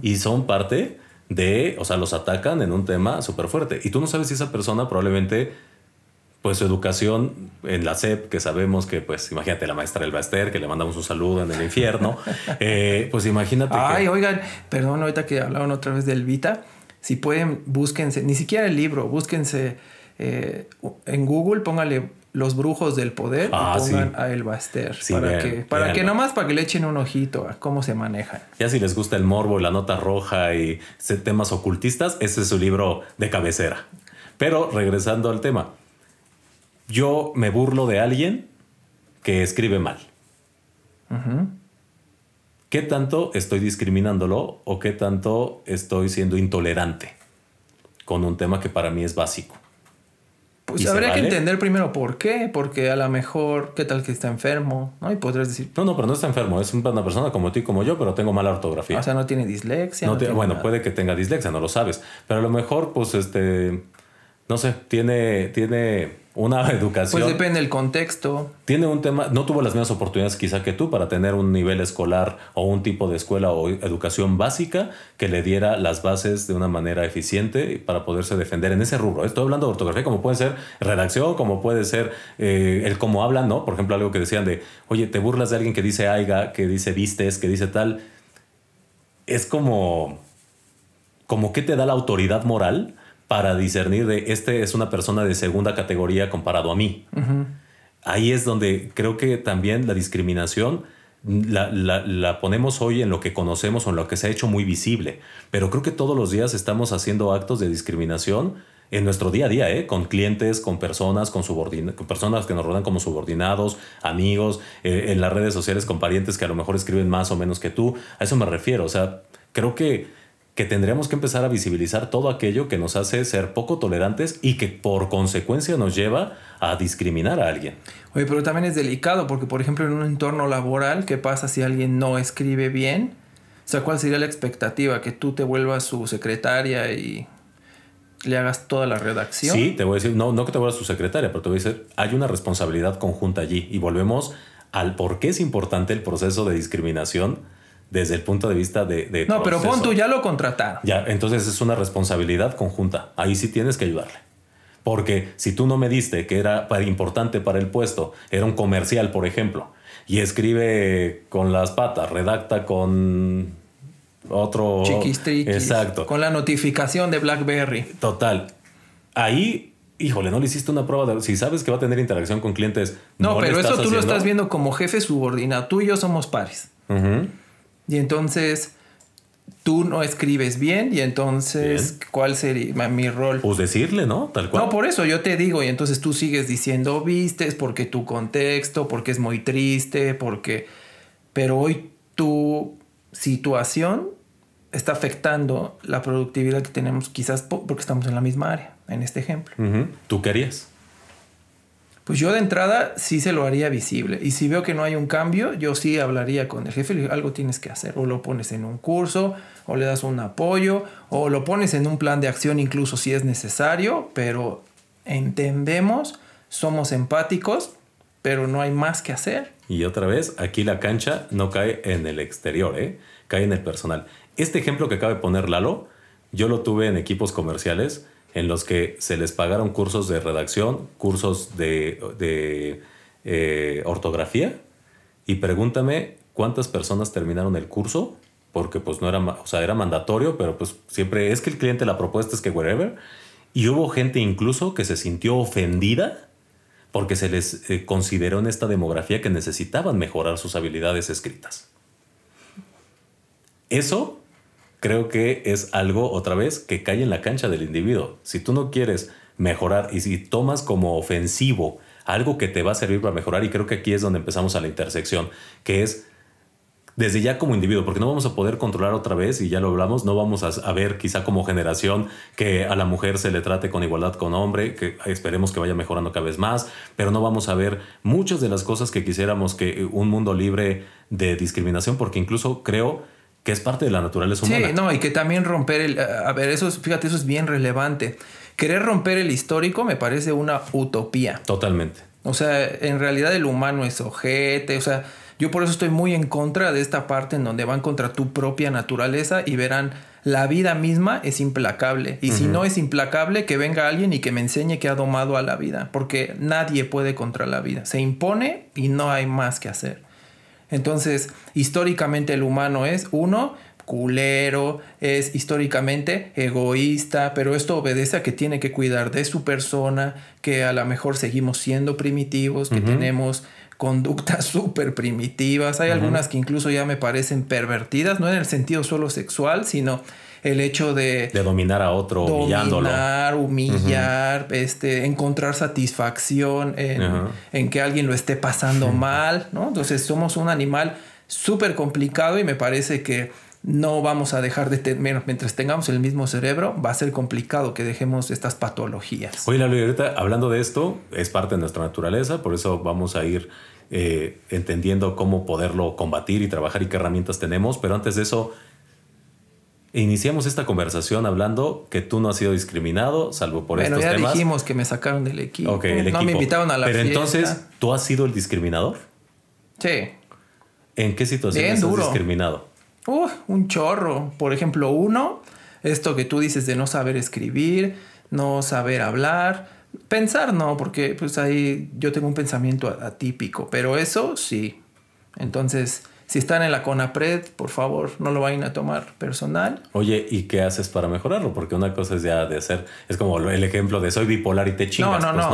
[SPEAKER 1] Y son parte de, o sea, los atacan en un tema súper fuerte. Y tú no sabes si esa persona probablemente, pues su educación en la SEP, que sabemos que, pues, imagínate la maestra Elba Ester, que le mandamos un saludo en el infierno, eh, pues imagínate.
[SPEAKER 2] Ay, oigan, perdón, ahorita que hablaban otra vez del Vita, si pueden, búsquense, ni siquiera el libro, búsquense eh, en Google póngale los brujos del poder y ah, pongan a El Baster. para que, para que nomás para que le echen un ojito a cómo se manejan.
[SPEAKER 1] Ya si les gusta el morbo, la nota roja y temas ocultistas, ese es su libro de cabecera. Pero regresando al tema, yo me burlo de alguien que escribe mal. ¿Qué tanto estoy discriminándolo o qué tanto estoy siendo intolerante con un tema que para mí es básico?
[SPEAKER 2] Pues habría que entender primero por qué, porque a lo mejor, ¿qué tal que está enfermo? ¿no? Y podrías decir...
[SPEAKER 1] No, no, pero no está enfermo, es una persona como tú y como yo, pero tengo mala ortografía.
[SPEAKER 2] O sea, no tiene dislexia.
[SPEAKER 1] bueno, puede que tenga dislexia, no lo sabes, pero a lo mejor, pues, este, no sé, tiene, tiene una educación.
[SPEAKER 2] Pues depende del contexto.
[SPEAKER 1] Tiene un tema, no tuvo las mismas oportunidades quizá que tú para tener un nivel escolar o un tipo de escuela o educación básica que le diera las bases de una manera eficiente para poderse defender en ese rubro. Estoy hablando de ortografía como puede ser redacción, como puede ser eh, el cómo hablan, ¿no? Por ejemplo, algo que decían de, oye, te burlas de alguien que dice aiga, que dice vistes, que dice tal. Es como, como que te da la autoridad moral para discernir de este es una persona de segunda categoría comparado a mí. Ahí es donde creo que también la discriminación la, ponemos hoy en lo que conocemos o en lo que se ha hecho muy visible, pero creo que todos los días estamos haciendo actos de discriminación en nuestro día a día, ¿eh? con clientes, con personas, con, con personas que nos rodean como subordinados, amigos, eh, en las redes sociales con parientes que a lo mejor escriben más o menos que tú. A eso me refiero. O sea, creo que que tendríamos que empezar a visibilizar todo aquello que nos hace ser poco tolerantes y que por consecuencia nos lleva a discriminar a alguien.
[SPEAKER 2] Oye, pero también es delicado porque, por ejemplo, en un entorno laboral, ¿qué pasa si alguien no escribe bien? O sea, ¿cuál sería la expectativa? ¿Que tú te vuelvas su secretaria y le hagas toda la redacción?
[SPEAKER 1] Sí, te voy a decir, no, no que te vuelvas su secretaria, pero te voy a decir, hay una responsabilidad conjunta allí y volvemos al por qué es importante el proceso de discriminación desde el punto de vista de...
[SPEAKER 2] no, pero pon tú, ya lo contrataron.
[SPEAKER 1] Ya, entonces es una responsabilidad conjunta. Ahí sí tienes que ayudarle. Porque si tú no me diste que era importante para el puesto, era un comercial, por ejemplo, y escribe con las patas, redacta con otro...
[SPEAKER 2] Exacto. Con la notificación de BlackBerry.
[SPEAKER 1] Total. Ahí híjole, no le hiciste una prueba de. Si sabes que va a tener interacción con clientes.
[SPEAKER 2] No, pero eso tú lo estás viendo como jefe subordinado. Tú y yo somos pares. Y entonces tú no escribes bien y entonces ¿cuál sería mi rol?
[SPEAKER 1] Pues decirle, ¿no? Tal cual.
[SPEAKER 2] No, por eso yo te digo y entonces tú sigues diciendo vistes porque tu contexto, porque es muy triste, porque... Pero hoy tu situación está afectando la productividad que tenemos quizás porque estamos en la misma área, en este ejemplo.
[SPEAKER 1] ¿Tú querías?
[SPEAKER 2] Pues yo de entrada sí se lo haría visible. Y si veo que no hay un cambio, yo sí hablaría con el jefe. Digo, algo tienes que hacer. O lo pones en un curso, o le das un apoyo, o lo pones en un plan de acción incluso si es necesario. Pero entendemos, somos empáticos, pero no hay más que hacer.
[SPEAKER 1] Y otra vez, aquí la cancha no cae en el exterior, ¿eh? cae en el personal. Este ejemplo que acaba de poner Lalo, yo lo tuve en equipos comerciales en los que se les pagaron cursos de redacción, cursos de, eh, ortografía. Y pregúntame cuántas personas terminaron el curso, porque pues no era, o sea, era mandatorio, pero pues siempre es que el cliente la propuesta es que wherever. Y hubo gente incluso que se sintió ofendida porque se les eh, consideró en esta demografía que necesitaban mejorar sus habilidades escritas. Eso creo que es algo, otra vez, que cae en la cancha del individuo. Si tú no quieres mejorar y si tomas como ofensivo algo que te va a servir para mejorar, y creo que aquí es donde empezamos a la intersección, que es desde ya como individuo, porque no vamos a poder controlar otra vez, y ya lo hablamos, no vamos a, ver quizá como generación que a la mujer se le trate con igualdad con hombre, que esperemos que vaya mejorando cada vez más, pero no vamos a ver muchas de las cosas que quisiéramos que un mundo libre de discriminación, porque incluso creo que es parte de la naturaleza humana.
[SPEAKER 2] Sí, no, y que también romper el... A ver, eso es, fíjate, eso es bien relevante. Querer romper el histórico me parece una utopía.
[SPEAKER 1] Totalmente.
[SPEAKER 2] O sea, en realidad el humano es ojete, o sea, yo por eso estoy muy en contra de esta parte en donde van contra tu propia naturaleza y verán, la vida misma es implacable. Y si no es implacable, que venga alguien y que me enseñe que ha domado a la vida, porque nadie puede contra la vida. Se impone y no hay más que hacer. Entonces, históricamente el humano es uno, culero, es históricamente egoísta, pero esto obedece a que tiene que cuidar de su persona, que a lo mejor seguimos siendo primitivos, que tenemos conductas súper primitivas. Hay algunas que incluso ya me parecen pervertidas, no en el sentido solo sexual, sino el hecho de...
[SPEAKER 1] De dominar a otro,
[SPEAKER 2] dominar, humillar, este, encontrar satisfacción en, que alguien lo esté pasando mal, ¿no? Entonces somos un animal súper complicado y me parece que no vamos a dejar de tener, mientras tengamos el mismo cerebro, va a ser complicado que dejemos estas patologías.
[SPEAKER 1] Oye, la ahorita hablando de esto, es parte de nuestra naturaleza, por eso vamos a ir eh, entendiendo cómo poderlo combatir y trabajar y qué herramientas tenemos, pero antes de eso, iniciamos esta conversación hablando que tú no has sido discriminado, salvo por
[SPEAKER 2] bueno,
[SPEAKER 1] estos
[SPEAKER 2] ya
[SPEAKER 1] temas.
[SPEAKER 2] dijimos que me sacaron del equipo.
[SPEAKER 1] El
[SPEAKER 2] no me invitaron a la
[SPEAKER 1] Pero
[SPEAKER 2] fiesta.
[SPEAKER 1] entonces, ¿tú has sido el discriminador?
[SPEAKER 2] Sí.
[SPEAKER 1] ¿En qué situaciones
[SPEAKER 2] Bien
[SPEAKER 1] has
[SPEAKER 2] duro.
[SPEAKER 1] discriminado?
[SPEAKER 2] Uh, un chorro. Por ejemplo, uno, esto que tú dices de no saber escribir, no saber hablar. Pensar no, porque pues ahí yo tengo un pensamiento atípico, pero eso sí. Entonces, si están en la CONAPRED, por favor, no lo vayan a tomar personal.
[SPEAKER 1] Oye, ¿y qué haces para mejorarlo? Porque una cosa es ya de hacer, es como el ejemplo de soy bipolar y te chingas.
[SPEAKER 2] no, no,
[SPEAKER 1] pues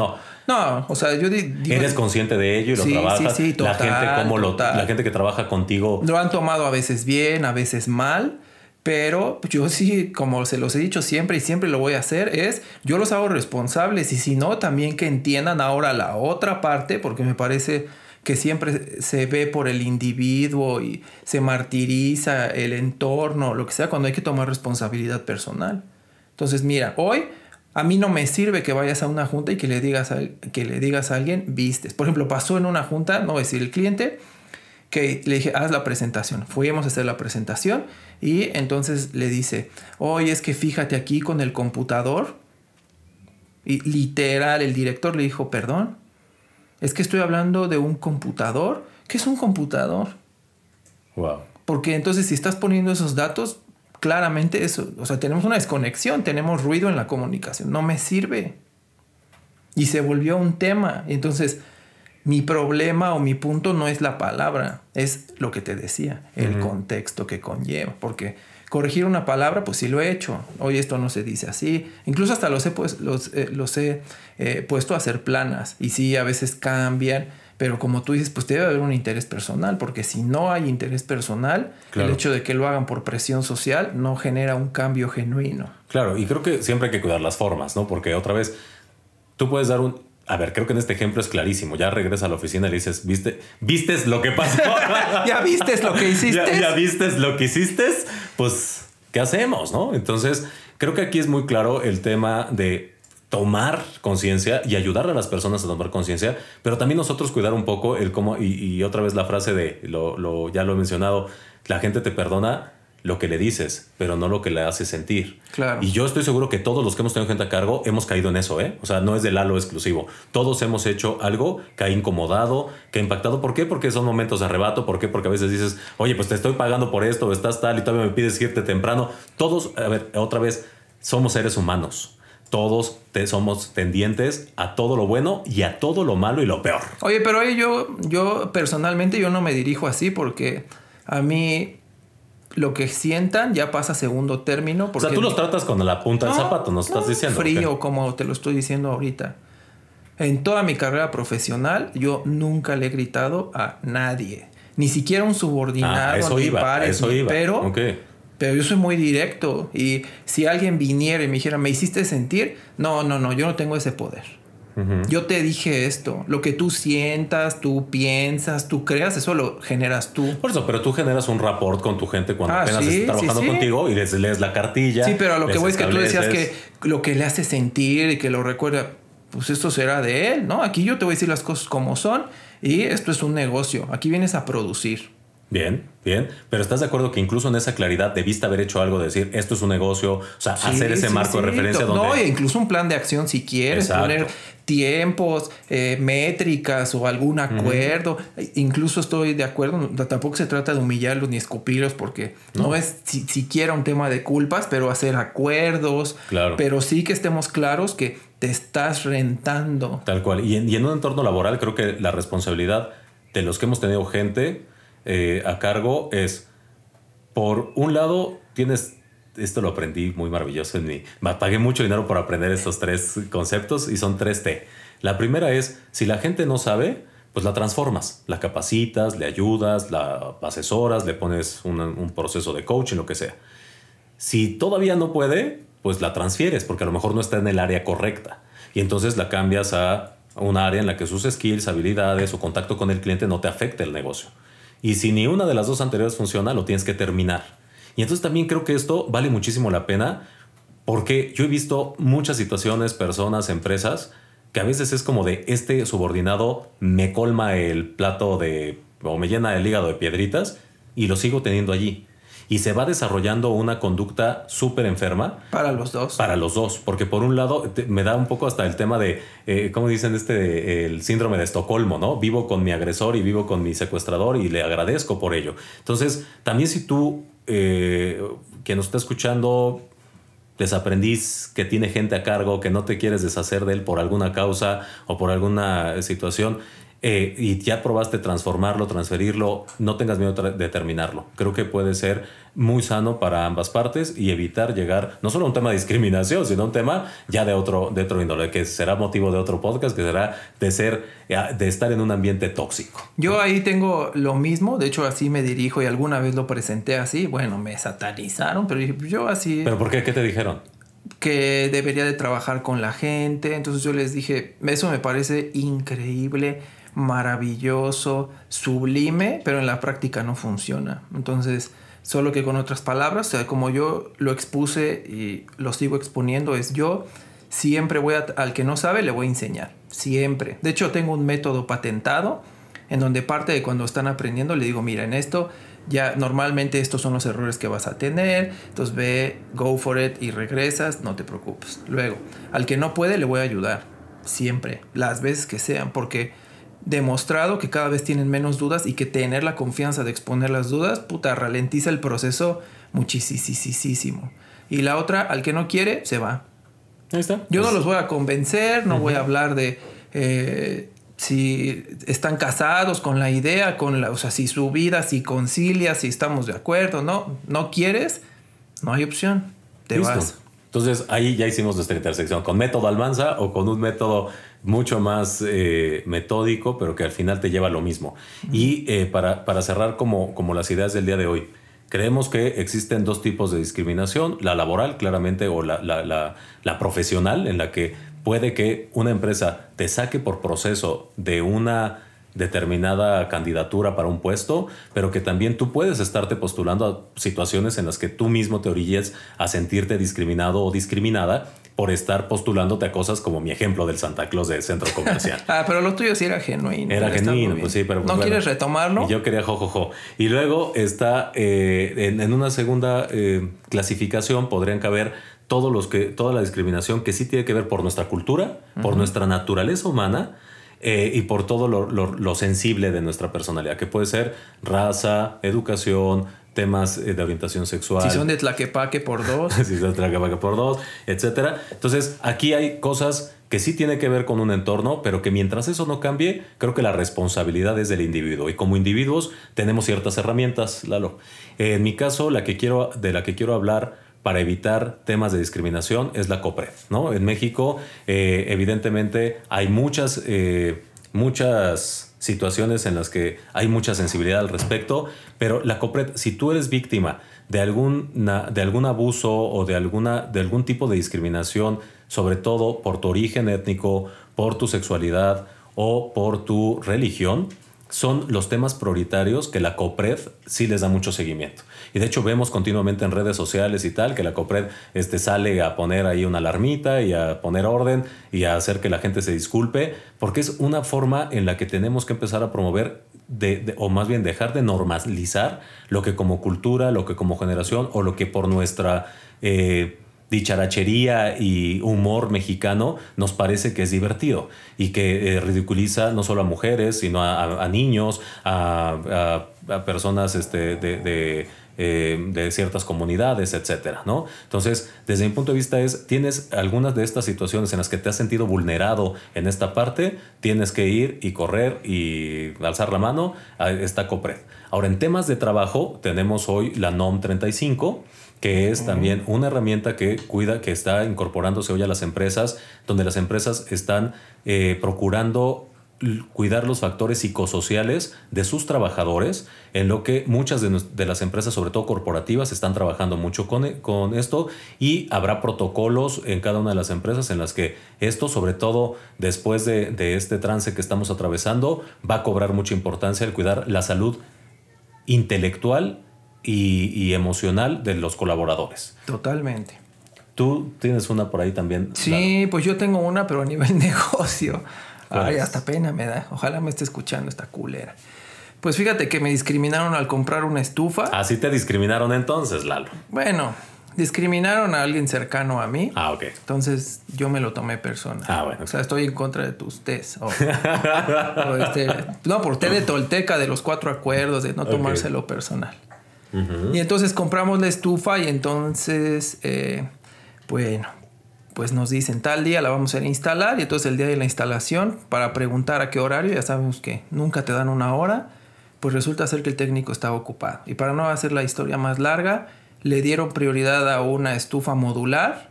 [SPEAKER 2] no, no. o sea, yo di- digo,
[SPEAKER 1] Eres consciente de ello y lo
[SPEAKER 2] Sí,
[SPEAKER 1] trabajas.
[SPEAKER 2] sí, sí,
[SPEAKER 1] la
[SPEAKER 2] total,
[SPEAKER 1] gente como lo, la gente que trabaja contigo.
[SPEAKER 2] Lo han tomado a veces bien, a veces mal, pero yo sí, como se los he dicho siempre y siempre lo voy a hacer, es yo los hago responsables y si no, también que entiendan ahora la otra parte, porque me parece que siempre se ve por el individuo y se martiriza el entorno, lo que sea, cuando hay que tomar responsabilidad personal. Entonces, mira, hoy a mí no me sirve que vayas a una junta y que le digas a, que le digas a alguien, vistes. Por ejemplo, pasó en una junta, no voy decir el cliente, que le dije, haz la presentación. Fuimos a hacer la presentación y entonces le dice, oye, es que fíjate aquí con el computador. Y literal, el director le dijo, perdón, es que estoy hablando de un computador. ¿Qué es un computador?
[SPEAKER 1] Wow.
[SPEAKER 2] Porque entonces si estás poniendo esos datos, claramente eso, o sea, tenemos una desconexión, tenemos ruido en la comunicación, no me sirve. Y se volvió un tema. Entonces, mi problema o mi punto no es la palabra, es lo que te decía, el contexto que conlleva. Porque corregir una palabra, pues sí lo he hecho. Hoy esto no se dice así. Incluso hasta los he, pues, los, eh, los he eh, puesto a hacer planas. Y sí, a veces cambian. Pero como tú dices, pues debe haber un interés personal, porque si no hay interés personal,
[SPEAKER 1] Claro.
[SPEAKER 2] el hecho de que lo hagan por presión social no genera un cambio genuino.
[SPEAKER 1] Claro, y creo que siempre hay que cuidar las formas, ¿no? Porque otra vez, tú puedes dar un... A ver, creo que en este ejemplo es clarísimo. Ya regresas a la oficina y le dices, ¿viste? ¿Vistes lo que pasó?
[SPEAKER 2] ¿Ya vistes lo que hiciste?
[SPEAKER 1] ¿Ya, ya vistes lo que hiciste? Pues, ¿qué hacemos, no? Entonces, creo que aquí es muy claro el tema de tomar conciencia y ayudar a las personas a tomar conciencia, pero también nosotros cuidar un poco el cómo, y, otra vez la frase de, lo, lo- ya lo he mencionado, la gente te perdona lo que le dices, pero no lo que le hace sentir.
[SPEAKER 2] Claro.
[SPEAKER 1] Y yo estoy seguro que todos los que hemos tenido gente a cargo hemos caído en eso, ¿eh? O sea, no es del Lalo exclusivo. Todos hemos hecho algo que ha incomodado, que ha impactado. ¿Por qué? Porque son momentos de arrebato. ¿Por qué? Porque a veces dices, oye, pues te estoy pagando por esto, estás tal y todavía me pides irte temprano. Todos, a ver, otra vez, somos seres humanos. Todos te- somos tendientes a todo lo bueno y a todo lo malo y lo peor.
[SPEAKER 2] Oye, pero oye, yo, yo personalmente yo no me dirijo así porque a mí lo que sientan ya pasa a segundo término.
[SPEAKER 1] O
[SPEAKER 2] Porque
[SPEAKER 1] sea, tú los tratas con la punta del
[SPEAKER 2] No,
[SPEAKER 1] zapato, nos estás
[SPEAKER 2] no,
[SPEAKER 1] diciendo.
[SPEAKER 2] Frío,
[SPEAKER 1] ¿ok?
[SPEAKER 2] como te lo estoy diciendo ahorita. En toda mi carrera profesional, yo nunca le he gritado a nadie. Ni siquiera un subordinado,
[SPEAKER 1] Ah, eso
[SPEAKER 2] ni
[SPEAKER 1] iba,
[SPEAKER 2] pares,
[SPEAKER 1] eso
[SPEAKER 2] ni-
[SPEAKER 1] iba.
[SPEAKER 2] pero,
[SPEAKER 1] Ok.
[SPEAKER 2] pero yo soy muy directo. Y si alguien viniera y me dijera, ¿me hiciste sentir? No, no, no, yo no tengo ese poder. Yo te dije esto. Lo que tú sientas, tú piensas, tú creas, eso lo generas tú.
[SPEAKER 1] Por eso, pero tú generas un rapport con tu gente cuando
[SPEAKER 2] Ah,
[SPEAKER 1] apenas
[SPEAKER 2] sí,
[SPEAKER 1] está trabajando
[SPEAKER 2] sí, sí.
[SPEAKER 1] contigo y les lees la cartilla.
[SPEAKER 2] Sí, pero a lo que voy es que tú decías que lo que le hace sentir y que lo recuerda, pues esto será de él, ¿no? Aquí yo te voy a decir las cosas como son y esto es un negocio. Aquí vienes a producir.
[SPEAKER 1] Bien, bien. Pero ¿estás de acuerdo que incluso en esa claridad debiste haber hecho algo? de Decir, esto es un negocio, o sea,
[SPEAKER 2] Sí,
[SPEAKER 1] hacer ese
[SPEAKER 2] sí,
[SPEAKER 1] marco de referencia
[SPEAKER 2] No,
[SPEAKER 1] donde...
[SPEAKER 2] e incluso un plan de acción si quieres,
[SPEAKER 1] Exacto.
[SPEAKER 2] poner tiempos, eh, métricas o algún acuerdo. Incluso estoy de acuerdo, no- tampoco se trata de humillarlos ni escupirlos porque no, es si- siquiera un tema de culpas, pero hacer acuerdos.
[SPEAKER 1] Claro.
[SPEAKER 2] Pero sí que estemos claros que te estás rentando.
[SPEAKER 1] Tal cual. Y en, y en un entorno laboral creo que la responsabilidad de los que hemos tenido gente eh, a cargo es, por un lado, tienes, esto lo aprendí muy maravilloso en mi, me pagué mucho dinero por aprender estos tres conceptos y son tres T. La primera es, si la gente no sabe, pues la transformas, la capacitas, le ayudas, la asesoras, le pones un, un proceso de coaching, lo que sea. Si todavía no puede, pues la transfieres porque a lo mejor no está en el área correcta. Y entonces la cambias a un área en la que sus skills, habilidades o contacto con el cliente no te afecte el negocio. Y si ni una de las dos anteriores funciona, lo tienes que terminar. Y entonces también creo que esto vale muchísimo la pena porque yo he visto muchas situaciones, personas, empresas, que a veces es como de este subordinado me colma el plato de o me llena el hígado de piedritas y lo sigo teniendo allí. Y se va desarrollando una conducta súper enferma.
[SPEAKER 2] Para los dos.
[SPEAKER 1] Para los dos, porque por un lado me da un poco hasta el tema de, eh, ¿cómo dicen este, el síndrome de Estocolmo, ¿no? Vivo con mi agresor y vivo con mi secuestrador y le agradezco por ello. Entonces, también si tú, eh, que nos está escuchando, desaprendiz que tiene gente a cargo, que no te quieres deshacer de él por alguna causa o por alguna situación, eh, y ya probaste transformarlo, transferirlo, no tengas miedo de terminarlo. Creo que puede ser muy sano para ambas partes y evitar llegar no solo a un tema de discriminación, sino a un tema ya de otro, de otro índole, que será motivo de otro podcast, que será de ser, eh, de estar en un ambiente tóxico.
[SPEAKER 2] Yo ahí tengo lo mismo, de hecho así me dirijo y alguna vez lo presenté así, bueno, me satanizaron, pero yo así...
[SPEAKER 1] ¿Pero por qué? ¿Qué te dijeron?
[SPEAKER 2] que debería de trabajar con la gente. Entonces yo les dije, eso me parece increíble maravilloso, sublime, pero en la práctica no funciona. Entonces, solo que con otras palabras, o sea, como yo lo expuse y lo sigo exponiendo, es yo siempre voy al que no sabe, le voy a enseñar, siempre. De hecho, tengo un método patentado en donde parte de cuando están aprendiendo le digo, mira, en esto ya normalmente estos son los errores que vas a tener, entonces ve, go for it y regresas, no te preocupes. Luego, al que no puede le voy a ayudar, siempre, las veces que sean, porque demostrado que cada vez tienen menos dudas y que tener la confianza de exponer las dudas, puta, ralentiza el proceso muchísimo. Y la otra, al que no quiere, se va.
[SPEAKER 1] Ahí está.
[SPEAKER 2] Yo no los voy a convencer, no voy a hablar de eh, si están casados con la idea, con la, o sea, si su vida, si concilia, si estamos de acuerdo, no, no quieres, no hay opción, te vas.
[SPEAKER 1] Entonces ahí ya hicimos nuestra intersección, con método Almanza o con un método mucho más eh, metódico, pero que al final te lleva a lo mismo. Y eh, para, para, cerrar como, como las ideas del día de hoy, creemos que existen dos tipos de discriminación, la laboral claramente o la, la, la, la profesional, en la que puede que una empresa te saque por proceso de una determinada candidatura para un puesto, pero que también tú puedes estarte postulando a situaciones en las que tú mismo te orilles a sentirte discriminado o discriminada por estar postulándote a cosas como mi ejemplo del Santa Claus del centro comercial.
[SPEAKER 2] ah, pero lo tuyo sí era genuino.
[SPEAKER 1] Era genuino, pues sí, pero...
[SPEAKER 2] Pues
[SPEAKER 1] ¿No
[SPEAKER 2] quieres retomarlo?
[SPEAKER 1] Y yo quería jojojo. Y luego está, eh, en, una segunda eh, clasificación podrían caber todos los que, toda la discriminación que sí tiene que ver por nuestra cultura, por nuestra naturaleza humana, eh, y por todo lo, sensible de nuestra personalidad, que puede ser raza, educación, temas eh, de orientación sexual.
[SPEAKER 2] Si son de Tlaquepaque por dos.
[SPEAKER 1] si son de Tlaquepaque por dos, etc. Entonces, aquí hay cosas que sí tiene que ver con un entorno, pero que mientras eso no cambie, creo que la responsabilidad es del individuo. Y como individuos tenemos ciertas herramientas, Lalo. en mi caso, la que quiero, de la que quiero hablar para evitar temas de discriminación es la COPRED. ¿no? En México, eh, evidentemente, hay muchas, eh, muchas situaciones en las que hay mucha sensibilidad al respecto, pero la COPRED, si tú eres víctima de, de algún abuso o de, alguna, de algún tipo de discriminación, sobre todo por tu origen étnico, por tu sexualidad o por tu religión, son los temas prioritarios que la COPRED sí les da mucho seguimiento. Y de hecho vemos continuamente en redes sociales y tal que la COPRED este, sale a poner ahí una alarmita y a poner orden y a hacer que la gente se disculpe, porque es una forma en la que tenemos que empezar a promover o más bien dejar de normalizar lo que como cultura, lo que como generación o lo que por nuestra... Eh, dicharachería y humor mexicano nos parece que es divertido y que eh, ridiculiza no solo a mujeres, sino a, niños, a, personas este, de, eh, de, ciertas comunidades, etcétera, ¿no? Entonces, desde mi punto de vista es, tienes algunas de estas situaciones en las que te has sentido vulnerado en esta parte, tienes que ir y correr y alzar la mano a esta COPRED. Ahora, en temas de trabajo, tenemos hoy la NOM 35, que es también una herramienta que cuida, que está incorporándose hoy a las empresas, donde las empresas están eh, procurando cuidar los factores psicosociales de sus trabajadores, en lo que muchas de, las empresas, sobre todo corporativas, están trabajando mucho con, con, esto y habrá protocolos en cada una de las empresas en las que esto, sobre todo después de, de este trance que estamos atravesando, va a cobrar mucha importancia el cuidar la salud intelectual y, emocional de los colaboradores.
[SPEAKER 2] Totalmente.
[SPEAKER 1] Tú tienes una por ahí también.
[SPEAKER 2] Sí, pues yo tengo una, pero a nivel negocio. Ay, hasta pena me da. Ojalá me esté escuchando esta culera. Pues fíjate que me discriminaron al comprar una estufa.
[SPEAKER 1] Así te discriminaron entonces, Lalo.
[SPEAKER 2] Bueno, discriminaron a alguien cercano a mí.
[SPEAKER 1] Ah, ok.
[SPEAKER 2] Entonces yo me lo tomé personal.
[SPEAKER 1] Ah, bueno.
[SPEAKER 2] O sea, estoy en contra de tus tés. o- o este- no, por té de Tolteca, de los cuatro acuerdos, de no tomárselo personal. Y entonces compramos la estufa y entonces, eh, bueno, pues nos dicen tal día la vamos a instalar y entonces el día de la instalación, para preguntar a qué horario, ya sabemos que nunca te dan una hora, pues resulta ser que el técnico estaba ocupado. Y para no hacer la historia más larga, le dieron prioridad a una estufa modular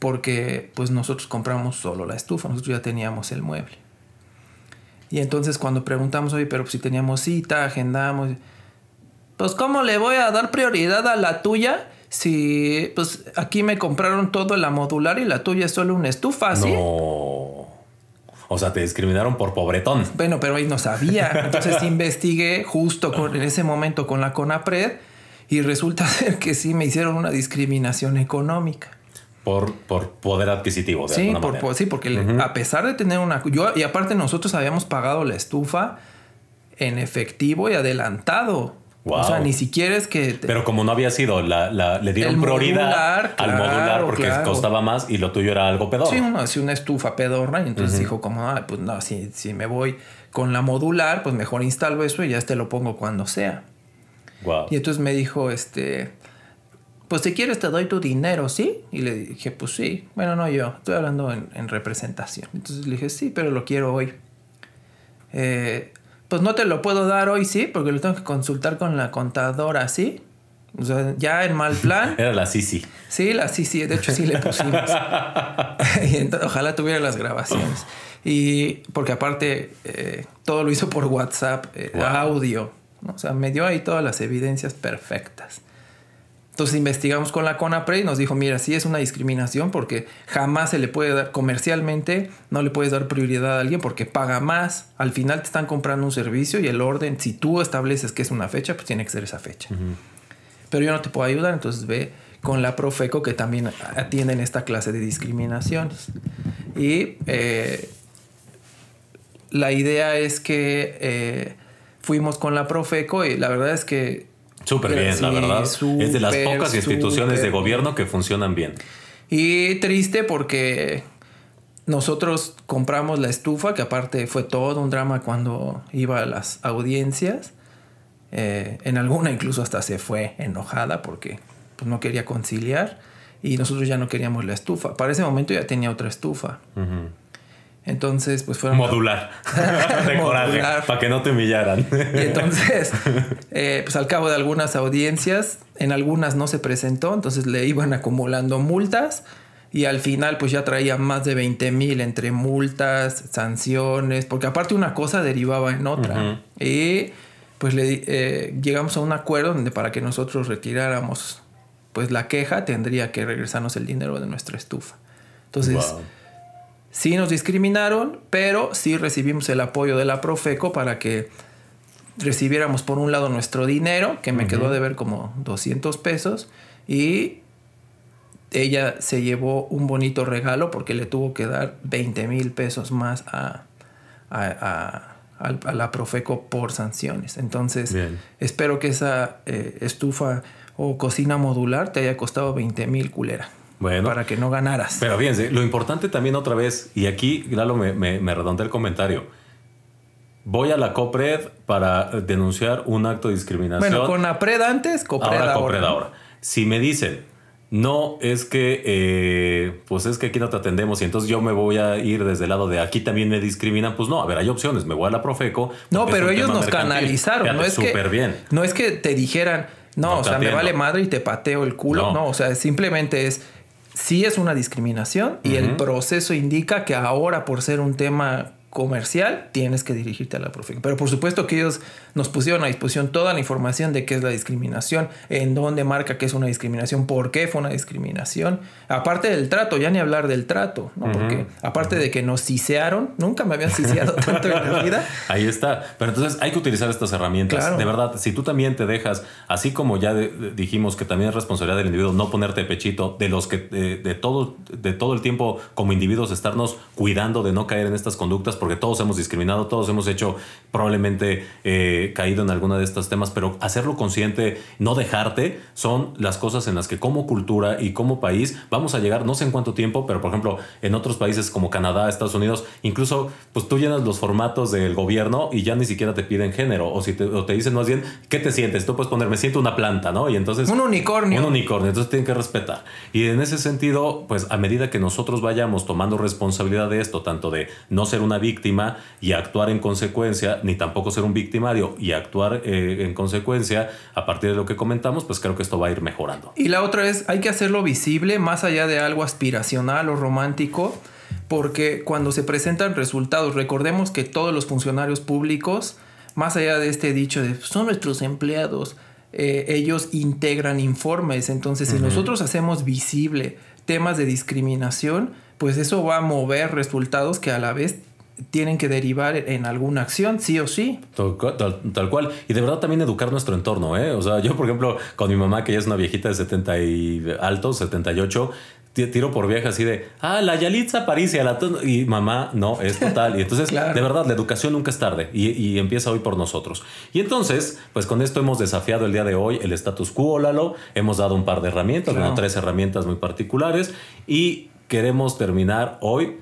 [SPEAKER 2] porque pues nosotros compramos solo la estufa, nosotros ya teníamos el mueble. Y entonces cuando preguntamos, oye, pero si teníamos cita, agendamos, pues ¿cómo le voy a dar prioridad a la tuya si pues aquí me compraron todo la modular y la tuya es solo una estufa, ¿sí?
[SPEAKER 1] No. O sea, te discriminaron por pobretón.
[SPEAKER 2] Bueno, pero ahí no sabía. Entonces investigué justo con- en ese momento con la CONAPRED y resulta ser que sí me hicieron una discriminación económica.
[SPEAKER 1] Por, por poder adquisitivo, de
[SPEAKER 2] Sí,
[SPEAKER 1] alguna
[SPEAKER 2] por,
[SPEAKER 1] manera.
[SPEAKER 2] por- sí, porque a pesar de tener una... Yo, y aparte nosotros habíamos pagado la estufa en efectivo y adelantado.
[SPEAKER 1] Wow.
[SPEAKER 2] O sea, ni siquiera es que... te-
[SPEAKER 1] Pero como no había sido, la, la- le dieron
[SPEAKER 2] El
[SPEAKER 1] prioridad
[SPEAKER 2] modular,
[SPEAKER 1] al modular porque
[SPEAKER 2] claro.
[SPEAKER 1] costaba más y lo tuyo era algo pedor.
[SPEAKER 2] Sí, una estufa pedorra y entonces dijo como, ah, pues no, si, si me voy con la modular, pues mejor instalo eso y ya te lo pongo cuando sea.
[SPEAKER 1] Wow.
[SPEAKER 2] Y entonces me dijo, este, pues si quieres te doy tu dinero, ¿sí? Y le dije, pues sí. Bueno, no yo, estoy hablando en, en representación. Entonces le dije, sí, pero lo quiero hoy. Eh, pues no te lo puedo dar hoy, sí, porque lo tengo que consultar con la contadora, ¿sí? O sea, ya en mal plan.
[SPEAKER 1] Era la Sisi.
[SPEAKER 2] Sí, la, sí, de hecho sí le pusimos. y ojalá tuviera las grabaciones. Y porque aparte eh, todo lo hizo por WhatsApp, eh,
[SPEAKER 1] Wow.
[SPEAKER 2] audio. O sea, me dio ahí todas las evidencias perfectas. Entonces investigamos con la CONAPRE y nos dijo, mira, sí es una discriminación porque jamás se le puede dar, comercialmente no le puedes dar prioridad a alguien porque paga más. Al final te están comprando un servicio y el orden, si tú estableces que es una fecha, pues tiene que ser esa fecha pero yo no te puedo ayudar, entonces ve con la Profeco que también atienden esta clase de discriminaciones. Y eh, la idea es que eh, fuimos con la Profeco y la verdad es que...
[SPEAKER 1] Súper bien, la
[SPEAKER 2] sí,
[SPEAKER 1] verdad. es de las pocas instituciones de gobierno que funcionan bien.
[SPEAKER 2] y triste porque nosotros compramos la estufa, que aparte fue todo un drama cuando iba a las audiencias. Eh, en alguna incluso hasta se fue enojada porque pues, no quería conciliar y nosotros ya no queríamos la estufa. Para ese momento ya tenía otra estufa.
[SPEAKER 1] Ujú.
[SPEAKER 2] Entonces, pues fueron...
[SPEAKER 1] Modular. Para que no te humillaran.
[SPEAKER 2] Y entonces, eh, pues al cabo de algunas audiencias, en algunas no se presentó, entonces le iban acumulando multas y al final pues ya traía más de 20 mil entre multas, sanciones, porque aparte una cosa derivaba en otra. Y pues le, eh, llegamos a un acuerdo donde para que nosotros retiráramos pues la queja tendría que regresarnos el dinero de nuestra estufa. Entonces...
[SPEAKER 1] Wow.
[SPEAKER 2] Sí nos discriminaron, pero sí recibimos el apoyo de la Profeco para que recibiéramos por un lado nuestro dinero, que me quedó de ver como 200 pesos, y ella se llevó un bonito regalo porque le tuvo que dar 20 mil pesos más a, a, a- al- a la Profeco por sanciones. Entonces,
[SPEAKER 1] Bien.
[SPEAKER 2] espero que esa eh, estufa o cocina modular te haya costado 20 mil culera.
[SPEAKER 1] Bueno.
[SPEAKER 2] Para que no ganaras.
[SPEAKER 1] Pero fíjense, lo importante también otra vez, y aquí Lalo me, me, me redondea el comentario. Voy a la COPRED para denunciar un acto de discriminación.
[SPEAKER 2] Bueno, con APRED antes, COPRED
[SPEAKER 1] ahora. COPRED ahora. Si me dicen, no, es que, eh, pues es que aquí no te atendemos y entonces yo me voy a ir desde el lado de aquí también me discriminan, pues no, a ver, hay opciones, me voy a la Profeco.
[SPEAKER 2] No, pero ellos nos
[SPEAKER 1] mercantil.
[SPEAKER 2] canalizaron.
[SPEAKER 1] Fíjate,
[SPEAKER 2] no es que,
[SPEAKER 1] bien.
[SPEAKER 2] No es que te dijeran, no,
[SPEAKER 1] No
[SPEAKER 2] o sea, me vale madre y te pateo el culo.
[SPEAKER 1] No.
[SPEAKER 2] No, o sea, simplemente es, sí es una discriminación y el proceso indica que ahora por ser un tema comercial tienes que dirigirte a la Profeco. Pero por supuesto que ellos nos pusieron a disposición toda la información de qué es la discriminación, en dónde marca que es una discriminación, por qué fue una discriminación. Aparte del trato, ya ni hablar del trato, ¿no? Porque aparte de que nos cisearon, nunca me habían ciseado tanto en la vida.
[SPEAKER 1] Ahí está. Pero entonces hay que utilizar estas herramientas.
[SPEAKER 2] Claro.
[SPEAKER 1] De verdad, si tú también te dejas, así como ya de- de- dijimos que también es responsabilidad del individuo no ponerte pechito, de los que de, de todo, de todo el tiempo como individuos estarnos cuidando de no caer en estas conductas, porque todos hemos discriminado, todos hemos hecho probablemente eh, caído en alguna de estos temas, pero hacerlo consciente, no dejarte, son las cosas en las que como cultura y como país vamos a llegar, no sé en cuánto tiempo, pero por ejemplo en otros países como Canadá, Estados Unidos, incluso pues tú llenas los formatos del gobierno y ya ni siquiera te piden género, o si te, o te dicen más bien, ¿qué te sientes? Tú puedes poner, me siento una planta, ¿no? Y entonces...
[SPEAKER 2] Un unicornio.
[SPEAKER 1] Un unicornio, entonces tienen que respetar. Y en ese sentido, pues a medida que nosotros vayamos tomando responsabilidad de esto, tanto de no ser una víctima y actuar en consecuencia, ni tampoco ser un victimario y actuar eh, en consecuencia a partir de lo que comentamos, pues creo que esto va a ir mejorando.
[SPEAKER 2] Y la otra es, hay que hacerlo visible más allá de algo aspiracional o romántico, porque cuando se presentan resultados, recordemos que todos los funcionarios públicos, más allá de este dicho de son nuestros empleados, eh, ellos integran informes, entonces si nosotros hacemos visible temas de discriminación, pues eso va a mover resultados que a la vez tienen que derivar en alguna acción, sí o sí.
[SPEAKER 1] Tal, tal- tal cual. Y de verdad también educar nuestro entorno, ¿eh? O sea, yo, por ejemplo, con mi mamá, que ya es una viejita de 70 y altos, 78, ti- tiro por vieja así de, ah, la Yalitza Aparicia, la ton-". y mamá, no, es total. Y entonces,
[SPEAKER 2] Claro.
[SPEAKER 1] de verdad, la educación nunca es tarde y, y empieza hoy por nosotros. Y entonces, pues con esto hemos desafiado el día de hoy el status quo, Lalo. Hemos dado un par de herramientas,
[SPEAKER 2] Claro.
[SPEAKER 1] bueno, tres herramientas muy particulares y queremos terminar hoy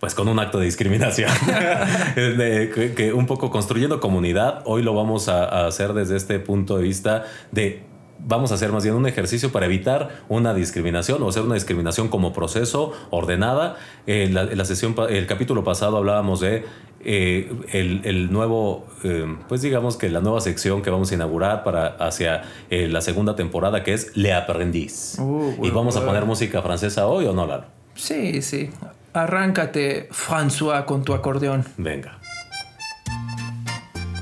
[SPEAKER 1] pues con un acto de discriminación. De- que, que un poco construyendo comunidad, hoy lo vamos a, a hacer desde este punto de vista de vamos a hacer más bien un ejercicio para evitar una discriminación o hacer una discriminación como proceso ordenada. En la, en la sesión, el capítulo pasado hablábamos de eh, el, el nuevo, eh, pues digamos que la nueva sección que vamos a inaugurar para hacia eh, la segunda temporada que es Le Aprendiz.
[SPEAKER 2] Uh,
[SPEAKER 1] y
[SPEAKER 2] bueno,
[SPEAKER 1] vamos a poner música francesa hoy o no, Lalo?
[SPEAKER 2] Sí, sí. Arráncate, François, con tu acordeón.
[SPEAKER 1] Venga.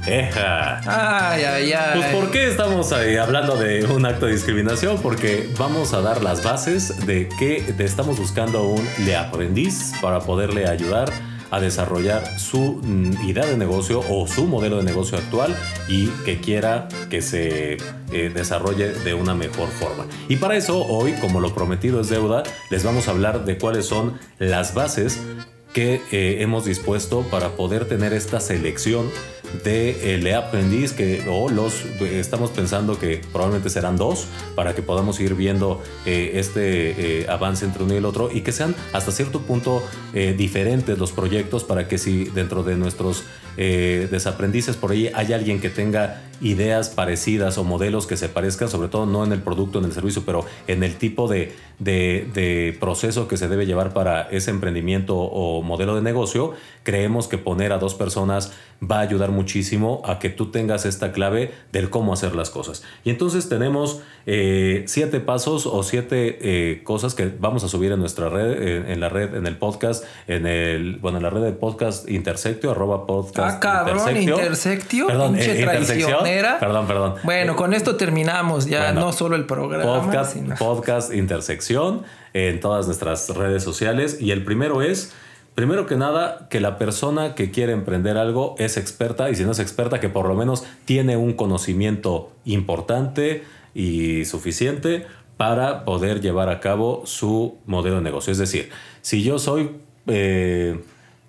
[SPEAKER 1] Eja.
[SPEAKER 2] Ay, ay, ay.
[SPEAKER 1] Pues ¿por qué estamos ahí hablando de un acto de discriminación? Porque vamos a dar las bases de que de- estamos buscando un le aprendiz para poderle ayudar a desarrollar su mm, idea de negocio o su modelo de negocio actual y que quiera que se eh, desarrolle de una mejor forma. Y para eso hoy, como lo prometido es deuda, les vamos a hablar de cuáles son las bases que eh, hemos dispuesto para poder tener esta selección de eh, Le Aprendiz que o los eh, estamos pensando que probablemente serán dos para que podamos ir viendo eh, este eh, avance entre uno y el otro y que sean hasta cierto punto eh, diferentes los proyectos para que si dentro de nuestros eh, desaprendices por ahí hay alguien que tenga ideas parecidas o modelos que se parezcan, sobre todo no en el producto, en el servicio, pero en el tipo de, de- de proceso que se debe llevar para ese emprendimiento o modelo de negocio, creemos que poner a dos personas va a ayudar muchísimo a que tú tengas esta clave del cómo hacer las cosas. Y entonces tenemos eh, siete pasos o siete eh, cosas que vamos a subir en nuestra red, en, en la red, en el podcast, en el, bueno, en la red de podcast Intersectio, arroba podcast
[SPEAKER 2] Ah, cabrón, Intersectio,
[SPEAKER 1] Perdón,
[SPEAKER 2] pinche
[SPEAKER 1] eh, Intersección. Perdón, perdón.
[SPEAKER 2] Bueno, con esto terminamos ya
[SPEAKER 1] Bueno,
[SPEAKER 2] no solo el programa,
[SPEAKER 1] podcast,
[SPEAKER 2] sino-
[SPEAKER 1] podcast Intersección en todas nuestras redes sociales. Y el primero es, primero que nada, que la persona que quiere emprender algo es experta y si no es experta, que por lo menos tiene un conocimiento importante y suficiente para poder llevar a cabo su modelo de negocio. Es decir, si yo soy, eh,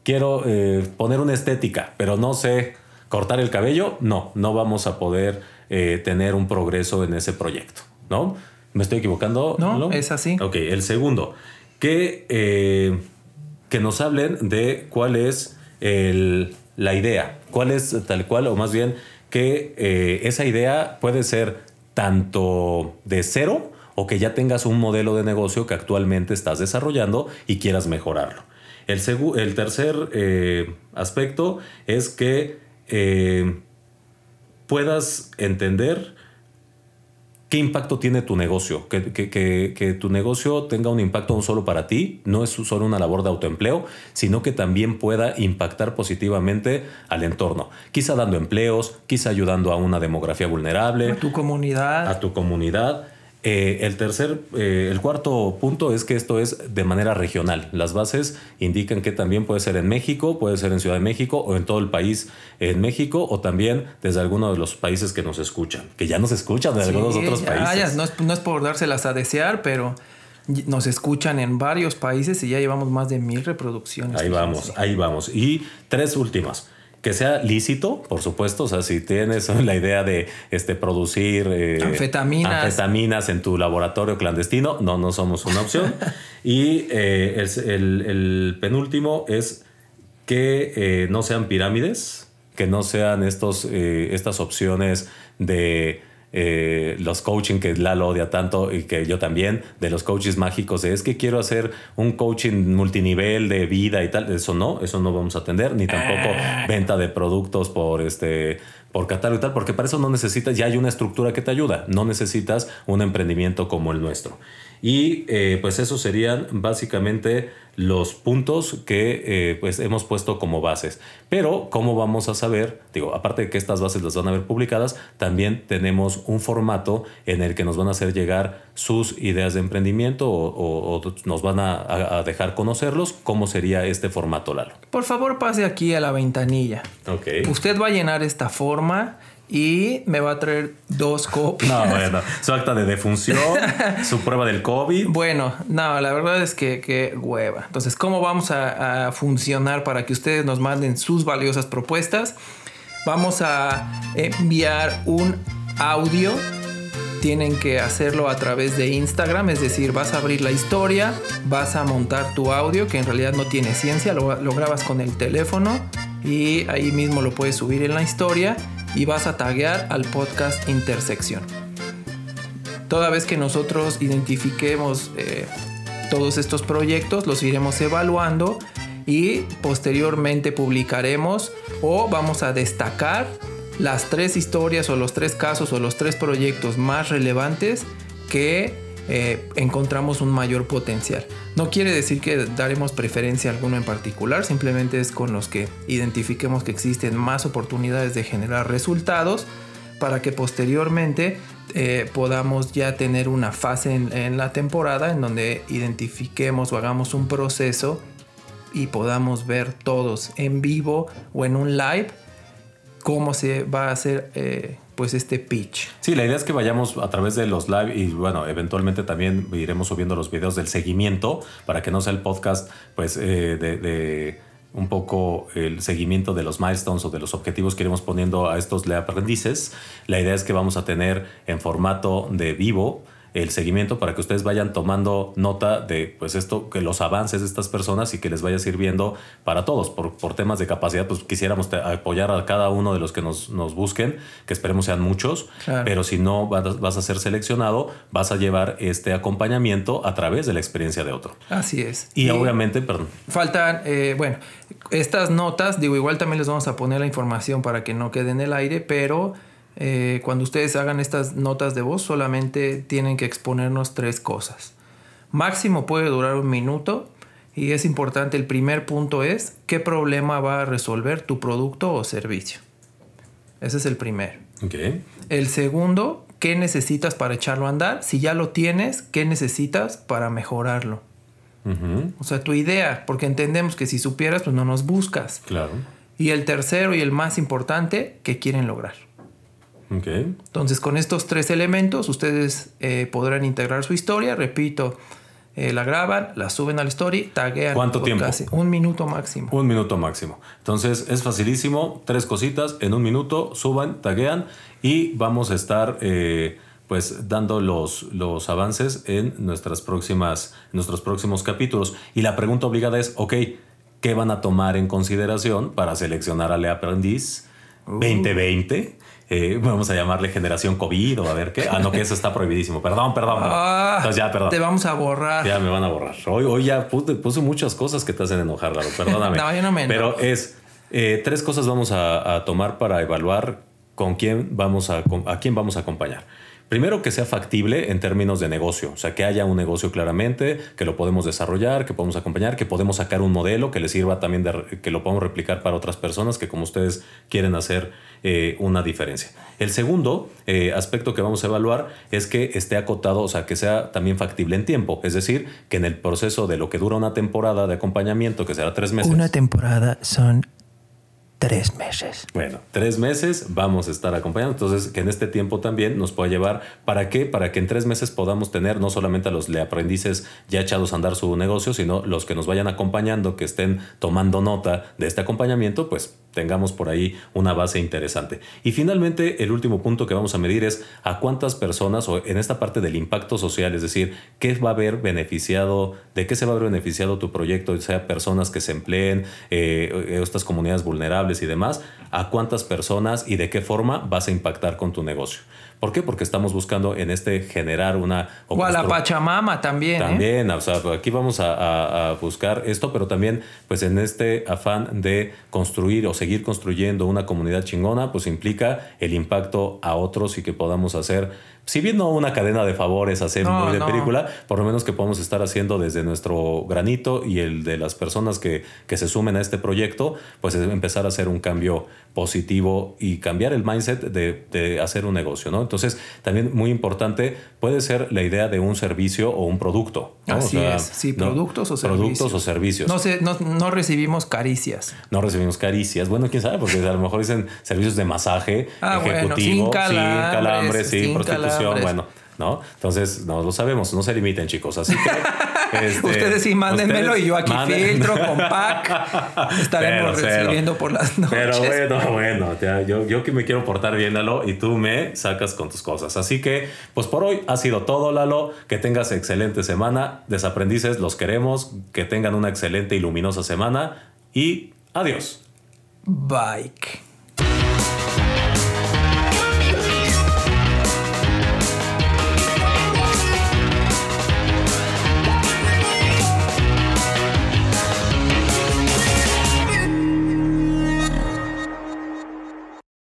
[SPEAKER 1] quiero eh, poner una estética, pero no sé cortar el cabello, no, no vamos a poder eh, tener un progreso en ese proyecto, ¿no? ¿Me estoy equivocando?
[SPEAKER 2] No, es así.
[SPEAKER 1] Ok, el segundo, que, eh, que nos hablen de cuál es el- la idea, cuál es tal cual, o más bien que eh, esa idea puede ser tanto de cero o que ya tengas un modelo de negocio que actualmente estás desarrollando y quieras mejorarlo. El, el tercer aspecto es que eh, puedas entender qué impacto tiene tu negocio, que, que- que- que tu negocio tenga un impacto no solo para ti, no es solo una labor de autoempleo, sino que también pueda impactar positivamente al entorno, quizá dando empleos, quizá ayudando a una demografía vulnerable,
[SPEAKER 2] a tu comunidad.
[SPEAKER 1] a tu comunidad. Eh, el tercer, eh, el cuarto punto es que esto es de manera regional. Las bases indican que también puede ser en México, puede ser en Ciudad de México o en todo el país en México o también desde alguno de los países que nos escuchan, que ya nos escuchan de algunos otros
[SPEAKER 2] ya,
[SPEAKER 1] países.
[SPEAKER 2] ya, no, es, no es por dárselas a desear, pero Nos escuchan en varios países y ya llevamos más de mil reproducciones.
[SPEAKER 1] Ahí vamos, ahí vamos. Y tres últimas que sea lícito, por supuesto. O sea, si tienes la idea de este, producir
[SPEAKER 2] eh, anfetaminas.
[SPEAKER 1] anfetaminas. en tu laboratorio clandestino, no, no somos una opción. y eh, el, penúltimo es que eh, no sean pirámides, que no sean estos, estas opciones de eh, los coaching que Lalo odia tanto y que yo también, de los coaches mágicos, es que quiero hacer un coaching multinivel de vida y tal. Eso no, eso no vamos a atender, ni tampoco ah. venta de productos por este por catálogo y tal, porque para eso no necesitas, ya hay una estructura que te ayuda, no necesitas un emprendimiento como el nuestro. Y eh, pues esos serían básicamente los puntos que eh, pues hemos puesto como bases. Pero, ¿cómo vamos a saber? Digo, aparte de que estas bases las van a ver publicadas, también tenemos un formato en el que nos van a hacer llegar sus ideas de emprendimiento o, nos van a, dejar conocerlos. ¿Cómo sería este formato, Lalo?
[SPEAKER 2] Por favor, pase aquí a la ventanilla.
[SPEAKER 1] Ok.
[SPEAKER 2] Usted va a llenar esta forma y me va a traer dos copias.
[SPEAKER 1] No, bueno, su acta de defunción, su prueba del COVID.
[SPEAKER 2] Bueno, no, la verdad es que, que hueva. Entonces, ¿cómo vamos a, funcionar para que ustedes nos manden sus valiosas propuestas? Vamos a enviar un audio. Tienen que hacerlo a través de Instagram, es decir, vas a abrir la historia, vas a montar tu audio, que en realidad no tiene ciencia, lo, lo grabas con el teléfono y ahí mismo lo puedes subir en la historia y vas a taguear al podcast Intersección. Toda vez que nosotros identifiquemos eh, todos estos proyectos, los iremos evaluando y posteriormente publicaremos o vamos a destacar las tres historias o los tres casos o los tres proyectos más relevantes que eh, encontramos un mayor potencial. No quiere decir que daremos preferencia a alguno en particular, simplemente es con los que identifiquemos que existen más oportunidades de generar resultados para que posteriormente eh, podamos ya tener una fase en, la temporada en donde identifiquemos o hagamos un proceso y podamos ver todos en vivo o en un live cómo se va a hacer eh, pues este pitch.
[SPEAKER 1] Sí, la idea es que vayamos a través de los live y bueno, eventualmente también iremos subiendo los videos del seguimiento para que no sea el podcast pues eh, de, un poco el seguimiento de los milestones o de los objetivos que iremos poniendo a estos aprendices. La idea es que vamos a tener en formato de vivo el seguimiento para que ustedes vayan tomando nota de pues esto, que los avances de estas personas y que les vaya sirviendo para todos. Por, por temas de capacidad, pues quisiéramos apoyar a cada uno de los que nos, nos busquen, que esperemos sean muchos, pero si no vas, a ser seleccionado, vas a llevar este acompañamiento a través de la experiencia de otro.
[SPEAKER 2] Así es.
[SPEAKER 1] Y, obviamente, perdón.
[SPEAKER 2] Faltan, eh, bueno, estas notas, digo, igual también les vamos a poner la información para que no quede en el aire, pero eh, cuando ustedes hagan estas notas de voz solamente tienen que exponernos tres cosas. Máximo puede durar un minuto y es importante, el primer punto es qué problema va a resolver tu producto o servicio. Ese es el primero. El segundo, qué necesitas para echarlo a andar. Si ya lo tienes, qué necesitas para mejorarlo. O sea, tu idea, porque entendemos que si supieras, pues no nos buscas.
[SPEAKER 1] Claro.
[SPEAKER 2] Y el tercero y el más importante, qué quieren lograr. Entonces, con estos tres elementos, ustedes eh, podrán integrar su historia. Repito, eh, la graban, la suben al story, taguean.
[SPEAKER 1] ¿Cuánto tiempo?
[SPEAKER 2] un minuto máximo.
[SPEAKER 1] Un minuto máximo. Entonces, es facilísimo. Tres cositas en un minuto, suban, taguean y vamos a estar. Eh, pues dando los, los avances en nuestras próximas, nuestros próximos capítulos. Y la pregunta obligada es, ok, ¿qué van a tomar en consideración para seleccionar al aprendiz 2020? Eh, vamos a llamarle generación COVID o a ver qué. Ah, no, que eso está prohibidísimo. Perdón, perdón.
[SPEAKER 2] Ah, Entonces ya, perdón. Te vamos a borrar.
[SPEAKER 1] Ya me van a borrar. Hoy, hoy ya puse, muchas cosas que te hacen enojar, Lalo. Perdóname.
[SPEAKER 2] no, yo no me
[SPEAKER 1] Pero es eh, tres cosas vamos a, a, tomar para evaluar con quién vamos a, a quién vamos a acompañar. Primero que sea factible en términos de negocio, o sea, que haya un negocio claramente, que lo podemos desarrollar, que podemos acompañar, que podemos sacar un modelo que le sirva también de que lo podemos replicar para otras personas que como ustedes quieren hacer eh, una diferencia. El segundo eh, aspecto que vamos a evaluar es que esté acotado, o sea, que sea también factible en tiempo, es decir, que en el proceso de lo que dura una temporada de acompañamiento, que será tres meses.
[SPEAKER 2] Una temporada son Tres meses.
[SPEAKER 1] Bueno, tres meses vamos a estar acompañando. Entonces, que en este tiempo también nos pueda llevar. ¿Para qué? Para que en tres meses podamos tener no solamente a los aprendices ya echados a andar su negocio, sino los que nos vayan acompañando, que estén tomando nota de este acompañamiento, pues tengamos por ahí una base interesante. Y finalmente, el último punto que vamos a medir es a cuántas personas, o en esta parte del impacto social, es decir, qué va a haber beneficiado, de qué se va a haber beneficiado tu proyecto, sea personas que se empleen, eh, estas comunidades vulnerables y demás, a cuántas personas y de qué forma vas a impactar con tu negocio. ¿Por qué? Porque estamos buscando en este generar una...
[SPEAKER 2] O, a la Pachamama también.
[SPEAKER 1] ¿eh? También, o sea, aquí vamos a, buscar esto, pero también pues en este afán de construir o seguir construyendo una comunidad chingona, pues implica el impacto a otros y que podamos hacer si bien no una cadena de favores hacer muy de película, por lo menos que podamos estar haciendo desde nuestro granito y el de las personas que, que se sumen a este proyecto, pues es empezar a hacer un cambio positivo y cambiar el mindset de, de, hacer un negocio, ¿no? Entonces, también muy importante puede ser la idea de un servicio o un producto.
[SPEAKER 2] Así es, sí, productos o servicios.
[SPEAKER 1] Productos o servicios.
[SPEAKER 2] No, sé, no, no, recibimos caricias.
[SPEAKER 1] No recibimos caricias. Bueno, quién sabe, porque a lo mejor dicen servicios de masaje
[SPEAKER 2] ah,
[SPEAKER 1] ejecutivo,
[SPEAKER 2] sin calambre,
[SPEAKER 1] sí, prostitución, bueno. ¿no? Entonces, no lo sabemos, no se limiten, chicos. Así que.
[SPEAKER 2] Este, ustedes sí, mándenmelo y yo aquí filtro con pack. Estaremos recibiendo por las noches.
[SPEAKER 1] Pero bueno, bueno, yo, yo que me quiero portar bien, Lalo, y tú me sacas con tus cosas. Así que, pues por hoy ha sido todo, Lalo. Que tengas excelente semana. Desaprendices, los queremos. Que tengan una excelente y luminosa semana. Y adiós.
[SPEAKER 2] Bye.